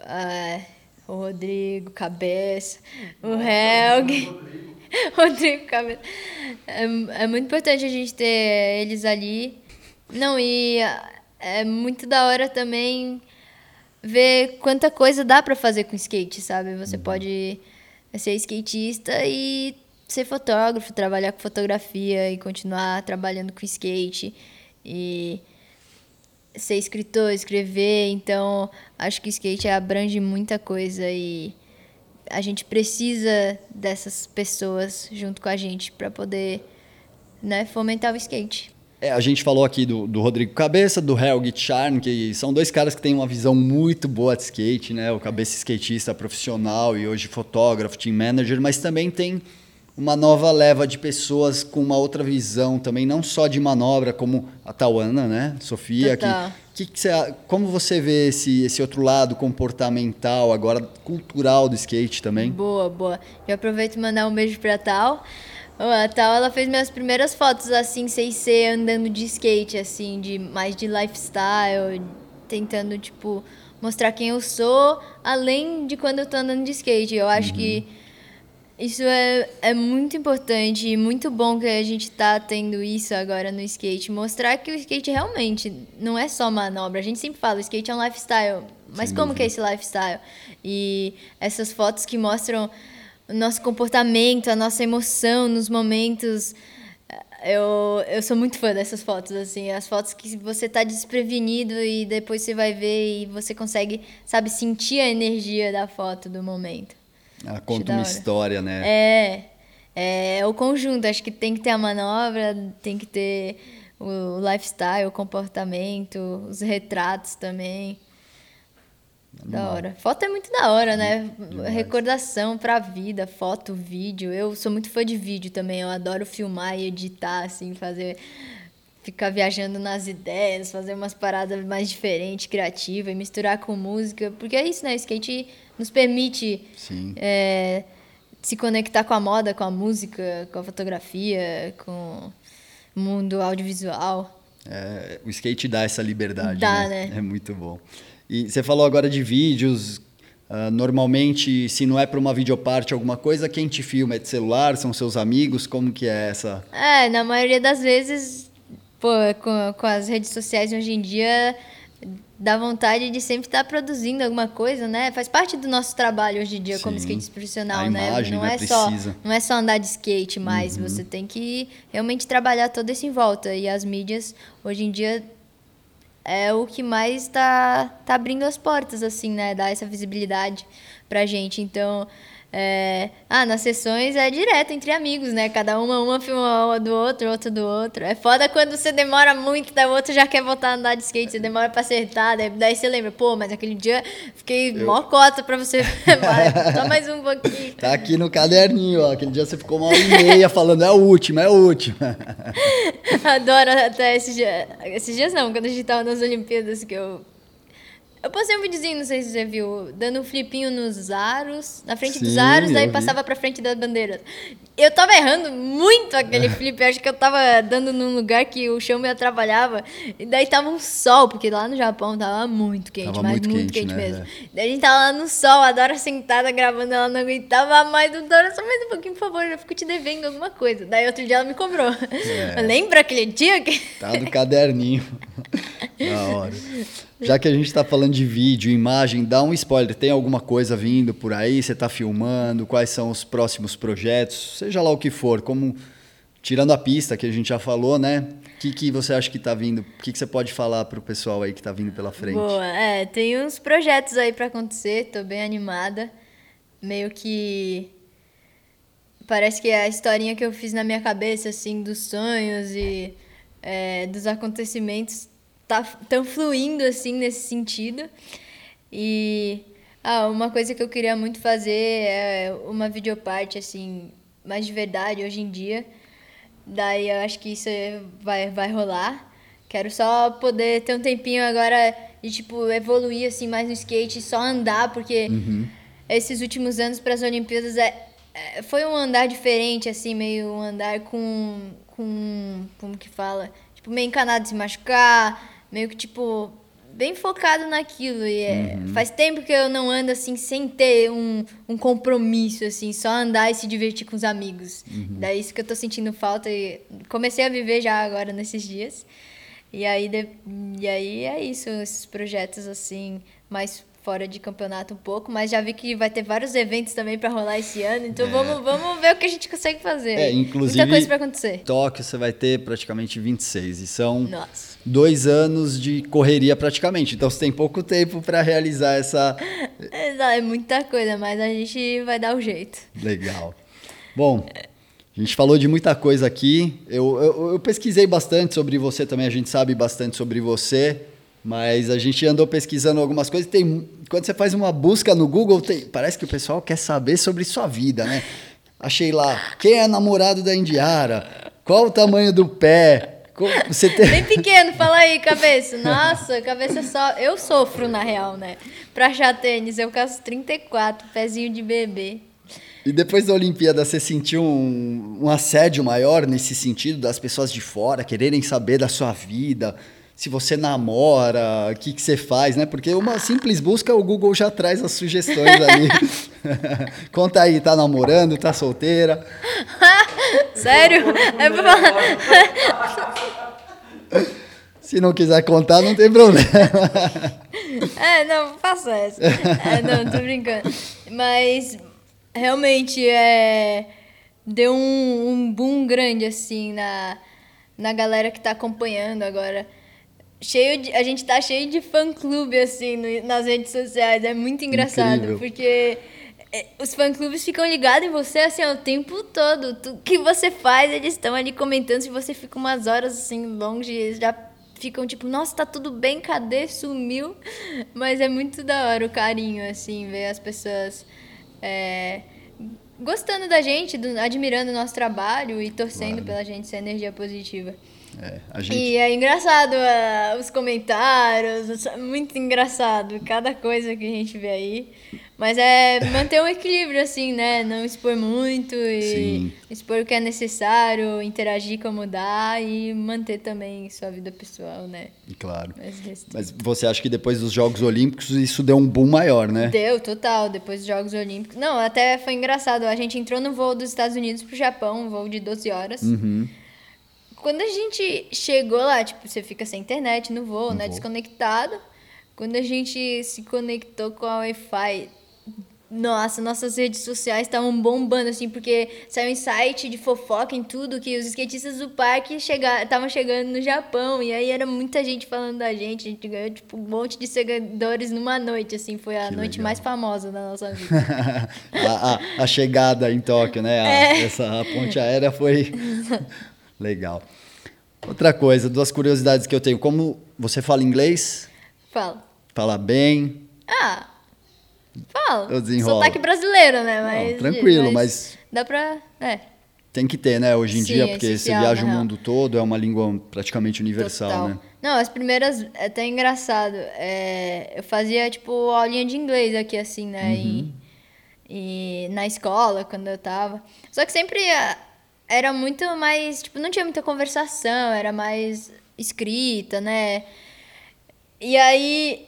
uh, o Rodrigo Cabeça, o Helg, Rodrigo Cabeça. É, é muito importante a gente ter eles ali não, e é muito da hora também ver quanta coisa dá para fazer com skate, sabe? Você uhum. pode ser skatista e ser fotógrafo, trabalhar com fotografia e continuar trabalhando com skate e ser escritor, escrever. Então, acho que o skate abrange muita coisa e a gente precisa dessas pessoas junto com a gente para poder né, fomentar o skate. É, a gente falou aqui do, do Rodrigo Cabeça, do Helg Charn, que são dois caras que têm uma visão muito boa de skate, né? O Cabeça skatista profissional e hoje fotógrafo, team manager, mas também tem uma nova leva de pessoas com uma outra visão também, não só de manobra, como a Tauana, né? Sofia, Total. que, que, que você, como você vê esse, esse outro lado comportamental, agora cultural do skate também? Boa, boa. Eu aproveito e mandar um beijo para a Tal. A Tal, ela fez minhas primeiras fotos assim, sem ser andando de skate, assim, de mais de lifestyle, tentando, tipo, mostrar quem eu sou, além de quando eu tô andando de skate. Eu acho uhum. que isso é, é muito importante e muito bom que a gente tá tendo isso agora no skate. Mostrar que o skate realmente não é só manobra. A gente sempre fala, o skate é um lifestyle. Mas Sem como dúvida. que é esse lifestyle? E essas fotos que mostram o nosso comportamento, a nossa emoção nos momentos. Eu, eu sou muito fã dessas fotos, assim, as fotos que você tá desprevenido e depois você vai ver e você consegue, sabe, sentir a energia da foto do momento. Ela conta uma história, né? É, é o conjunto, acho que tem que ter a manobra, tem que ter o lifestyle, o comportamento, os retratos também. Da hora. Foto é muito da hora, né? Demais. Recordação pra vida, foto, vídeo. Eu sou muito fã de vídeo também. Eu adoro filmar e editar, assim, fazer. Ficar viajando nas ideias, fazer umas paradas mais diferentes, criativas, e misturar com música. Porque é isso, né? O skate nos permite é, se conectar com a moda, com a música, com a fotografia, com o mundo audiovisual. É, o skate dá essa liberdade. Dá, né? né? É muito bom. E você falou agora de vídeos. Uh, normalmente, se não é para uma videoparte alguma coisa, quem te filma é de celular? São seus amigos? Como que é essa? É, na maioria das vezes, pô, com, com as redes sociais hoje em dia, dá vontade de sempre estar produzindo alguma coisa, né? Faz parte do nosso trabalho hoje em dia Sim, como skate profissional, né? Imagem, não né? é só não é só andar de skate, mas uhum. você tem que realmente trabalhar todo isso em volta e as mídias hoje em dia é o que mais está tá abrindo as portas, assim, né? Dar essa visibilidade pra gente. Então, é, ah, nas sessões é direto entre amigos, né? Cada uma, uma filma uma do outro, outra do outro. É foda quando você demora muito, daí o outro já quer voltar a andar de skate, você demora pra acertar, daí, daí você lembra, pô, mas aquele dia fiquei Eu... mó cota pra você. Só mais um pouquinho. Tá aqui no caderninho, ó. Aquele dia você ficou uma hora e meia falando, é o último, é o último. Adoro até esses dias. Esses dias não, quando a gente tava nas Olimpíadas, que eu eu postei um videozinho, não sei se você viu, dando um flipinho nos aros, na frente Sim, dos aros, daí passava pra frente das bandeiras. Eu tava errando muito aquele flip, acho que eu tava dando num lugar que o chão me atrapalhava. E daí tava um sol, porque lá no Japão tava muito quente, tava mas muito, muito quente, quente né? mesmo. Daí a gente tava lá no sol, a Dora sentada gravando, ela não aguentava mais. Do Dora, só mais um pouquinho, por favor, eu fico te devendo alguma coisa. Daí outro dia ela me cobrou. É. Lembra aquele dia que. Tá do caderninho. da hora. Já que a gente está falando de vídeo, imagem, dá um spoiler. Tem alguma coisa vindo por aí? Você está filmando? Quais são os próximos projetos? Seja lá o que for, como tirando a pista que a gente já falou, né? O que, que você acha que está vindo? O que, que você pode falar para o pessoal aí que está vindo pela frente? Boa, é, tem uns projetos aí para acontecer. Estou bem animada. Meio que parece que é a historinha que eu fiz na minha cabeça, assim, dos sonhos e é, dos acontecimentos tá tão fluindo assim nesse sentido. E ah, uma coisa que eu queria muito fazer é uma videoparte assim, mais de verdade hoje em dia. Daí eu acho que isso vai vai rolar. Quero só poder ter um tempinho agora de tipo evoluir assim mais no skate, só andar, porque uhum. esses últimos anos para as Olimpíadas é, é, foi um andar diferente assim, meio um andar com com como que fala, tipo meio encanado de se machucar, meio que, tipo, bem focado naquilo. E é, uhum. faz tempo que eu não ando assim sem ter um, um compromisso, assim, só andar e se divertir com os amigos. Uhum. Daí isso que eu tô sentindo falta e comecei a viver já agora nesses dias. E aí, de, e aí é isso, esses projetos assim, mais fora de campeonato um pouco, mas já vi que vai ter vários eventos também para rolar esse ano, então é. vamos, vamos ver o que a gente consegue fazer. É, inclusive, Muita coisa para acontecer. Tóquio você vai ter praticamente 26 e são Nossa. Dois anos de correria praticamente, então você tem pouco tempo para realizar essa... É, é muita coisa, mas a gente vai dar o jeito. Legal. Bom... A gente falou de muita coisa aqui. Eu, eu, eu, pesquisei bastante sobre você também, a gente sabe bastante sobre você. Mas a gente andou pesquisando algumas coisas. Tem, quando você faz uma busca no Google, tem, parece que o pessoal quer saber sobre sua vida, né? Achei lá, quem é namorado da Indiara? Qual o tamanho do pé? Você tem... Bem pequeno, fala aí, cabeça. Nossa, cabeça só. Eu sofro, na real, né? Pra achar tênis, eu caso 34, pezinho de bebê. E depois da Olimpíada, você sentiu um, um assédio maior nesse sentido, das pessoas de fora quererem saber da sua vida? Se você namora, o que, que você faz, né? Porque uma simples busca, o Google já traz as sugestões ali. Conta aí, tá namorando, tá solteira? Sério? É pra Se não quiser contar, não tem problema. é, não, faça essa. É, não, tô brincando. Mas, realmente, é... Deu um, um boom grande, assim, na, na galera que tá acompanhando agora cheio de, a gente tá cheio de fã clube assim no, nas redes sociais. É muito engraçado Incrível. porque é, os fã clubes ficam ligados em você assim o tempo todo. Tudo que você faz eles estão ali comentando se você fica umas horas assim longe eles já ficam tipo nossa tá tudo bem cadê? Sumiu. Mas é muito da hora o carinho assim ver as pessoas é, gostando da gente do, admirando o nosso trabalho e torcendo claro. pela gente essa energia positiva é, gente... E é engraçado uh, os comentários, muito engraçado cada coisa que a gente vê aí. Mas é manter um equilíbrio, assim, né? Não expor muito e Sim. expor o que é necessário, interagir como dá e manter também sua vida pessoal, né? Claro. Mas você acha que depois dos Jogos Olímpicos isso deu um boom maior, né? Deu, total. Depois dos Jogos Olímpicos. Não, até foi engraçado. A gente entrou no voo dos Estados Unidos pro Japão, um voo de 12 horas. Uhum. Quando a gente chegou lá, tipo, você fica sem internet no voo, no né? Voo. Desconectado. Quando a gente se conectou com a Wi-Fi, nossa, nossas redes sociais estavam bombando, assim, porque saiu em site de fofoca em tudo, que os skatistas do parque estavam chegando no Japão, e aí era muita gente falando da gente, a gente ganhou, tipo, um monte de seguidores numa noite, assim, foi a Que noite legal. mais famosa da nossa vida. a, a- a chegada em Tóquio, né? A- É. Essa a ponte aérea foi legal. Outra coisa, duas curiosidades que eu tenho. Como você fala inglês? Fala. Fala bem? Ah, fala. Eu desenrolo. Sotaque brasileiro, né? Mas, tranquilo, mas- Dá pra... É, Tem que ter, né? Hoje em Sim, dia, porque você viaja o real. mundo todo, é uma língua praticamente universal, Total. né? Não, as primeiras, é até engraçado. é, eu fazia, tipo, aulinha de inglês aqui, assim, né? Uhum. E, e na escola, quando eu tava. Só que sempre era muito mais. Tipo, não tinha muita conversação, era mais escrita, né? E aí,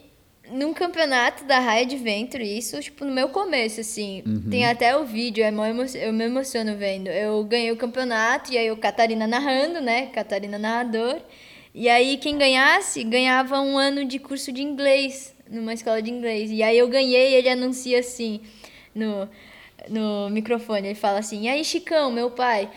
num campeonato da Raia de Ventre, isso, tipo, no meu começo, assim, tem até o vídeo, é eu me emociono vendo. Eu ganhei o campeonato, e aí o Catarina narrando, né? Catarina narrador. E aí, quem ganhasse, ganhava um ano de curso de inglês, numa escola de inglês. E aí eu ganhei, e ele anuncia assim, no, no microfone, ele fala assim, e aí, Chicão, meu pai...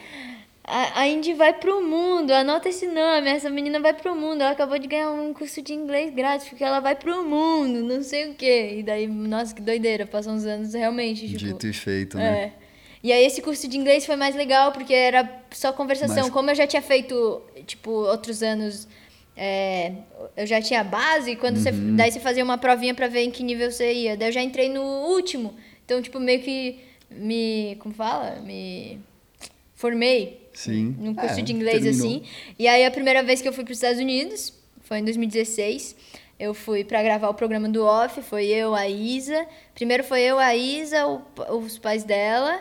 A, a Indy vai pro mundo, anota esse nome, essa menina vai pro mundo, ela acabou de ganhar um curso de inglês grátis, porque ela vai pro mundo, não sei o quê. E daí, nossa, que doideira, passam uns anos realmente, tipo... Dito e feito, né? É. E aí esse curso de inglês foi mais legal, porque era só conversação. Mas- Como eu já tinha feito, tipo, outros anos, é, eu já tinha base, quando você, Uhum. daí você fazia uma provinha pra ver em que nível você ia. Daí eu já entrei no último. Então, tipo, meio que me, como fala? Me formei Sim. num curso É, de inglês terminou. assim. E aí a primeira vez que eu fui para os Estados Unidos foi em 2016. Eu fui para gravar o programa do Off, foi eu, a Isa. Primeiro foi eu, a Isa, o- os pais dela.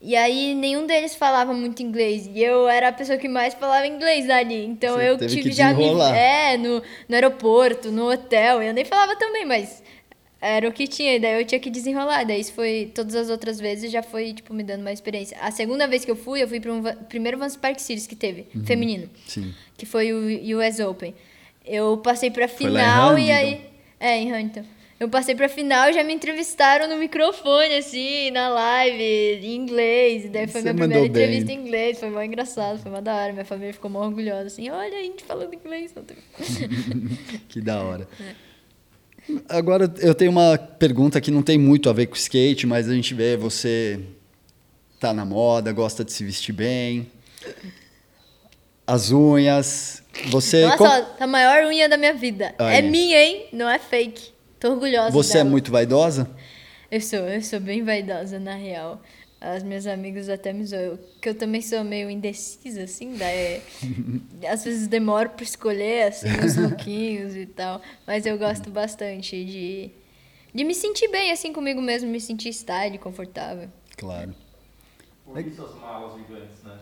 E aí nenhum deles falava muito inglês. E eu era a pessoa que mais falava inglês ali. Então Você eu tive já me é no, no aeroporto, no hotel. Eu nem falava também, mas era o que tinha, e daí eu tinha que desenrolar. Daí isso foi, todas as outras vezes já foi, tipo, me dando mais experiência. A segunda vez que eu fui, eu fui para um primeiro Vans Park Series que teve, Uhum. feminino, Sim. que foi o US Open. Eu passei pra final e aí. É, em Huntington. Eu passei pra final e já me entrevistaram no microfone, assim, na live, em inglês. E daí foi Você minha primeira bem. entrevista em inglês. Foi mó engraçado, foi mó da hora. Minha família ficou mó orgulhosa, assim, olha a gente falando inglês. Que da hora. Agora eu tenho uma pergunta que não tem muito a ver com skate, mas a gente vê você tá na moda, gosta de se vestir bem. As unhas. Você Nossa, com- ó, tá a maior unha da minha vida. Aí. É minha, hein? Não é fake. Tô orgulhosa você é dela. muito vaidosa? Eu sou, eu sou bem vaidosa, na real. As minhas amigas até me zoam. Que eu também sou meio indecisa, assim, daí... às vezes demoro pra escolher, assim, os lookinhos e tal. Mas eu gosto bastante de... De me sentir bem, assim, comigo mesmo. Me sentir style, confortável. Claro. Por isso as malas gigantes, né?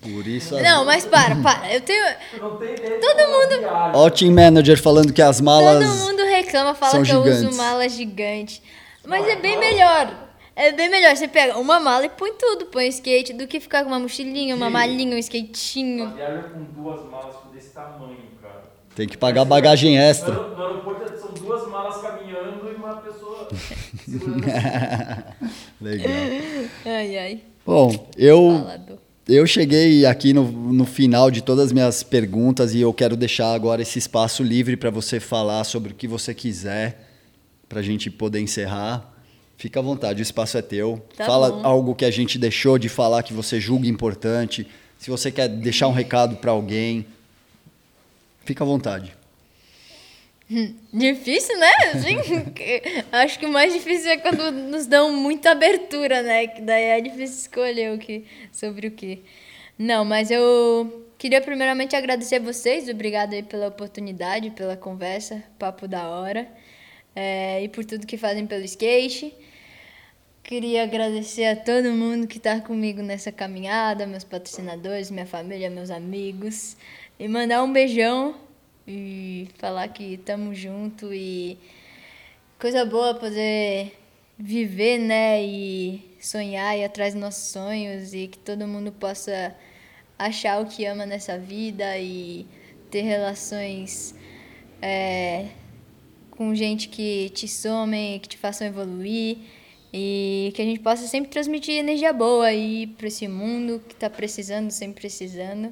Por isso. as- Não, mas para, para. Eu tenho... Não tem Todo mundo- é. Ó, o team manager falando que as malas. Todo mundo reclama, fala são que eu gigantes. uso mala gigante. Mas é bem melhor. É bem melhor. Você pega uma mala e põe tudo. Põe skate do que ficar com uma mochilinha, uma Sim. malinha, um Uma skatinho. viagem com duas malas desse tamanho, cara. Tem que pagar bagagem extra. no aeroporto são duas malas caminhando e uma pessoa assim. Legal. Ai, ai. Bom, eu Falador. Eu cheguei aqui no, no final de todas as minhas perguntas e eu quero deixar agora esse espaço livre para você falar sobre o que você quiser, para a gente poder encerrar. Fica à vontade, o espaço é teu. Tá Fala bom. algo que a gente deixou de falar que você julga importante. Se você quer deixar um recado para alguém, fica à vontade. Difícil, né? Assim, acho que o mais difícil é quando nos dão muita abertura, né? Que daí é difícil escolher o que, sobre o que. Não, mas eu queria primeiramente agradecer a vocês. Obrigada aí pela oportunidade, pela conversa, papo da hora. é, e por tudo que fazem pelo skate. Queria agradecer a todo mundo que está comigo nessa caminhada, meus patrocinadores, minha família, meus amigos. E mandar um beijão e falar que estamos junto e coisa boa poder viver, né? E sonhar e atrás dos nossos sonhos e que todo mundo possa achar o que ama nessa vida e ter relações é, com gente que te somem, que te façam evoluir e que a gente possa sempre transmitir energia boa aí para esse mundo que está precisando, sempre precisando.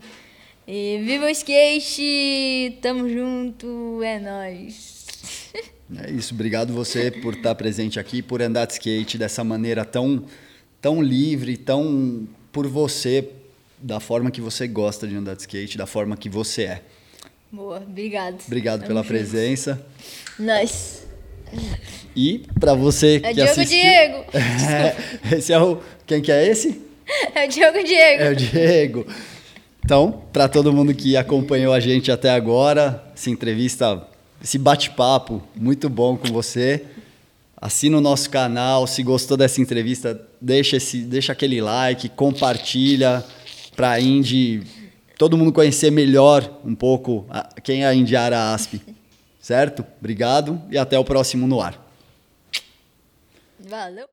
E viva o skate! Tamo junto, é nóis! É isso, obrigado você por estar presente aqui, por andar de skate dessa maneira tão, tão livre, tão por você, da forma que você gosta de andar de skate, da forma que você é. Boa, obrigado. Obrigado Tamo pela junto. presença. Nós. E para você É que Diogo assistiu... Diego. esse é o... Quem que é esse? É o Diogo Diego. É o Diego. Então, para todo mundo que acompanhou a gente até agora, essa entrevista, esse bate-papo muito bom com você. Assina o nosso canal, se gostou dessa entrevista, deixa, esse, deixa aquele like, compartilha para a Indy, todo mundo conhecer melhor um pouco a- quem é a Indiara Asp. Certo? Obrigado e até o próximo no ar. Valeu.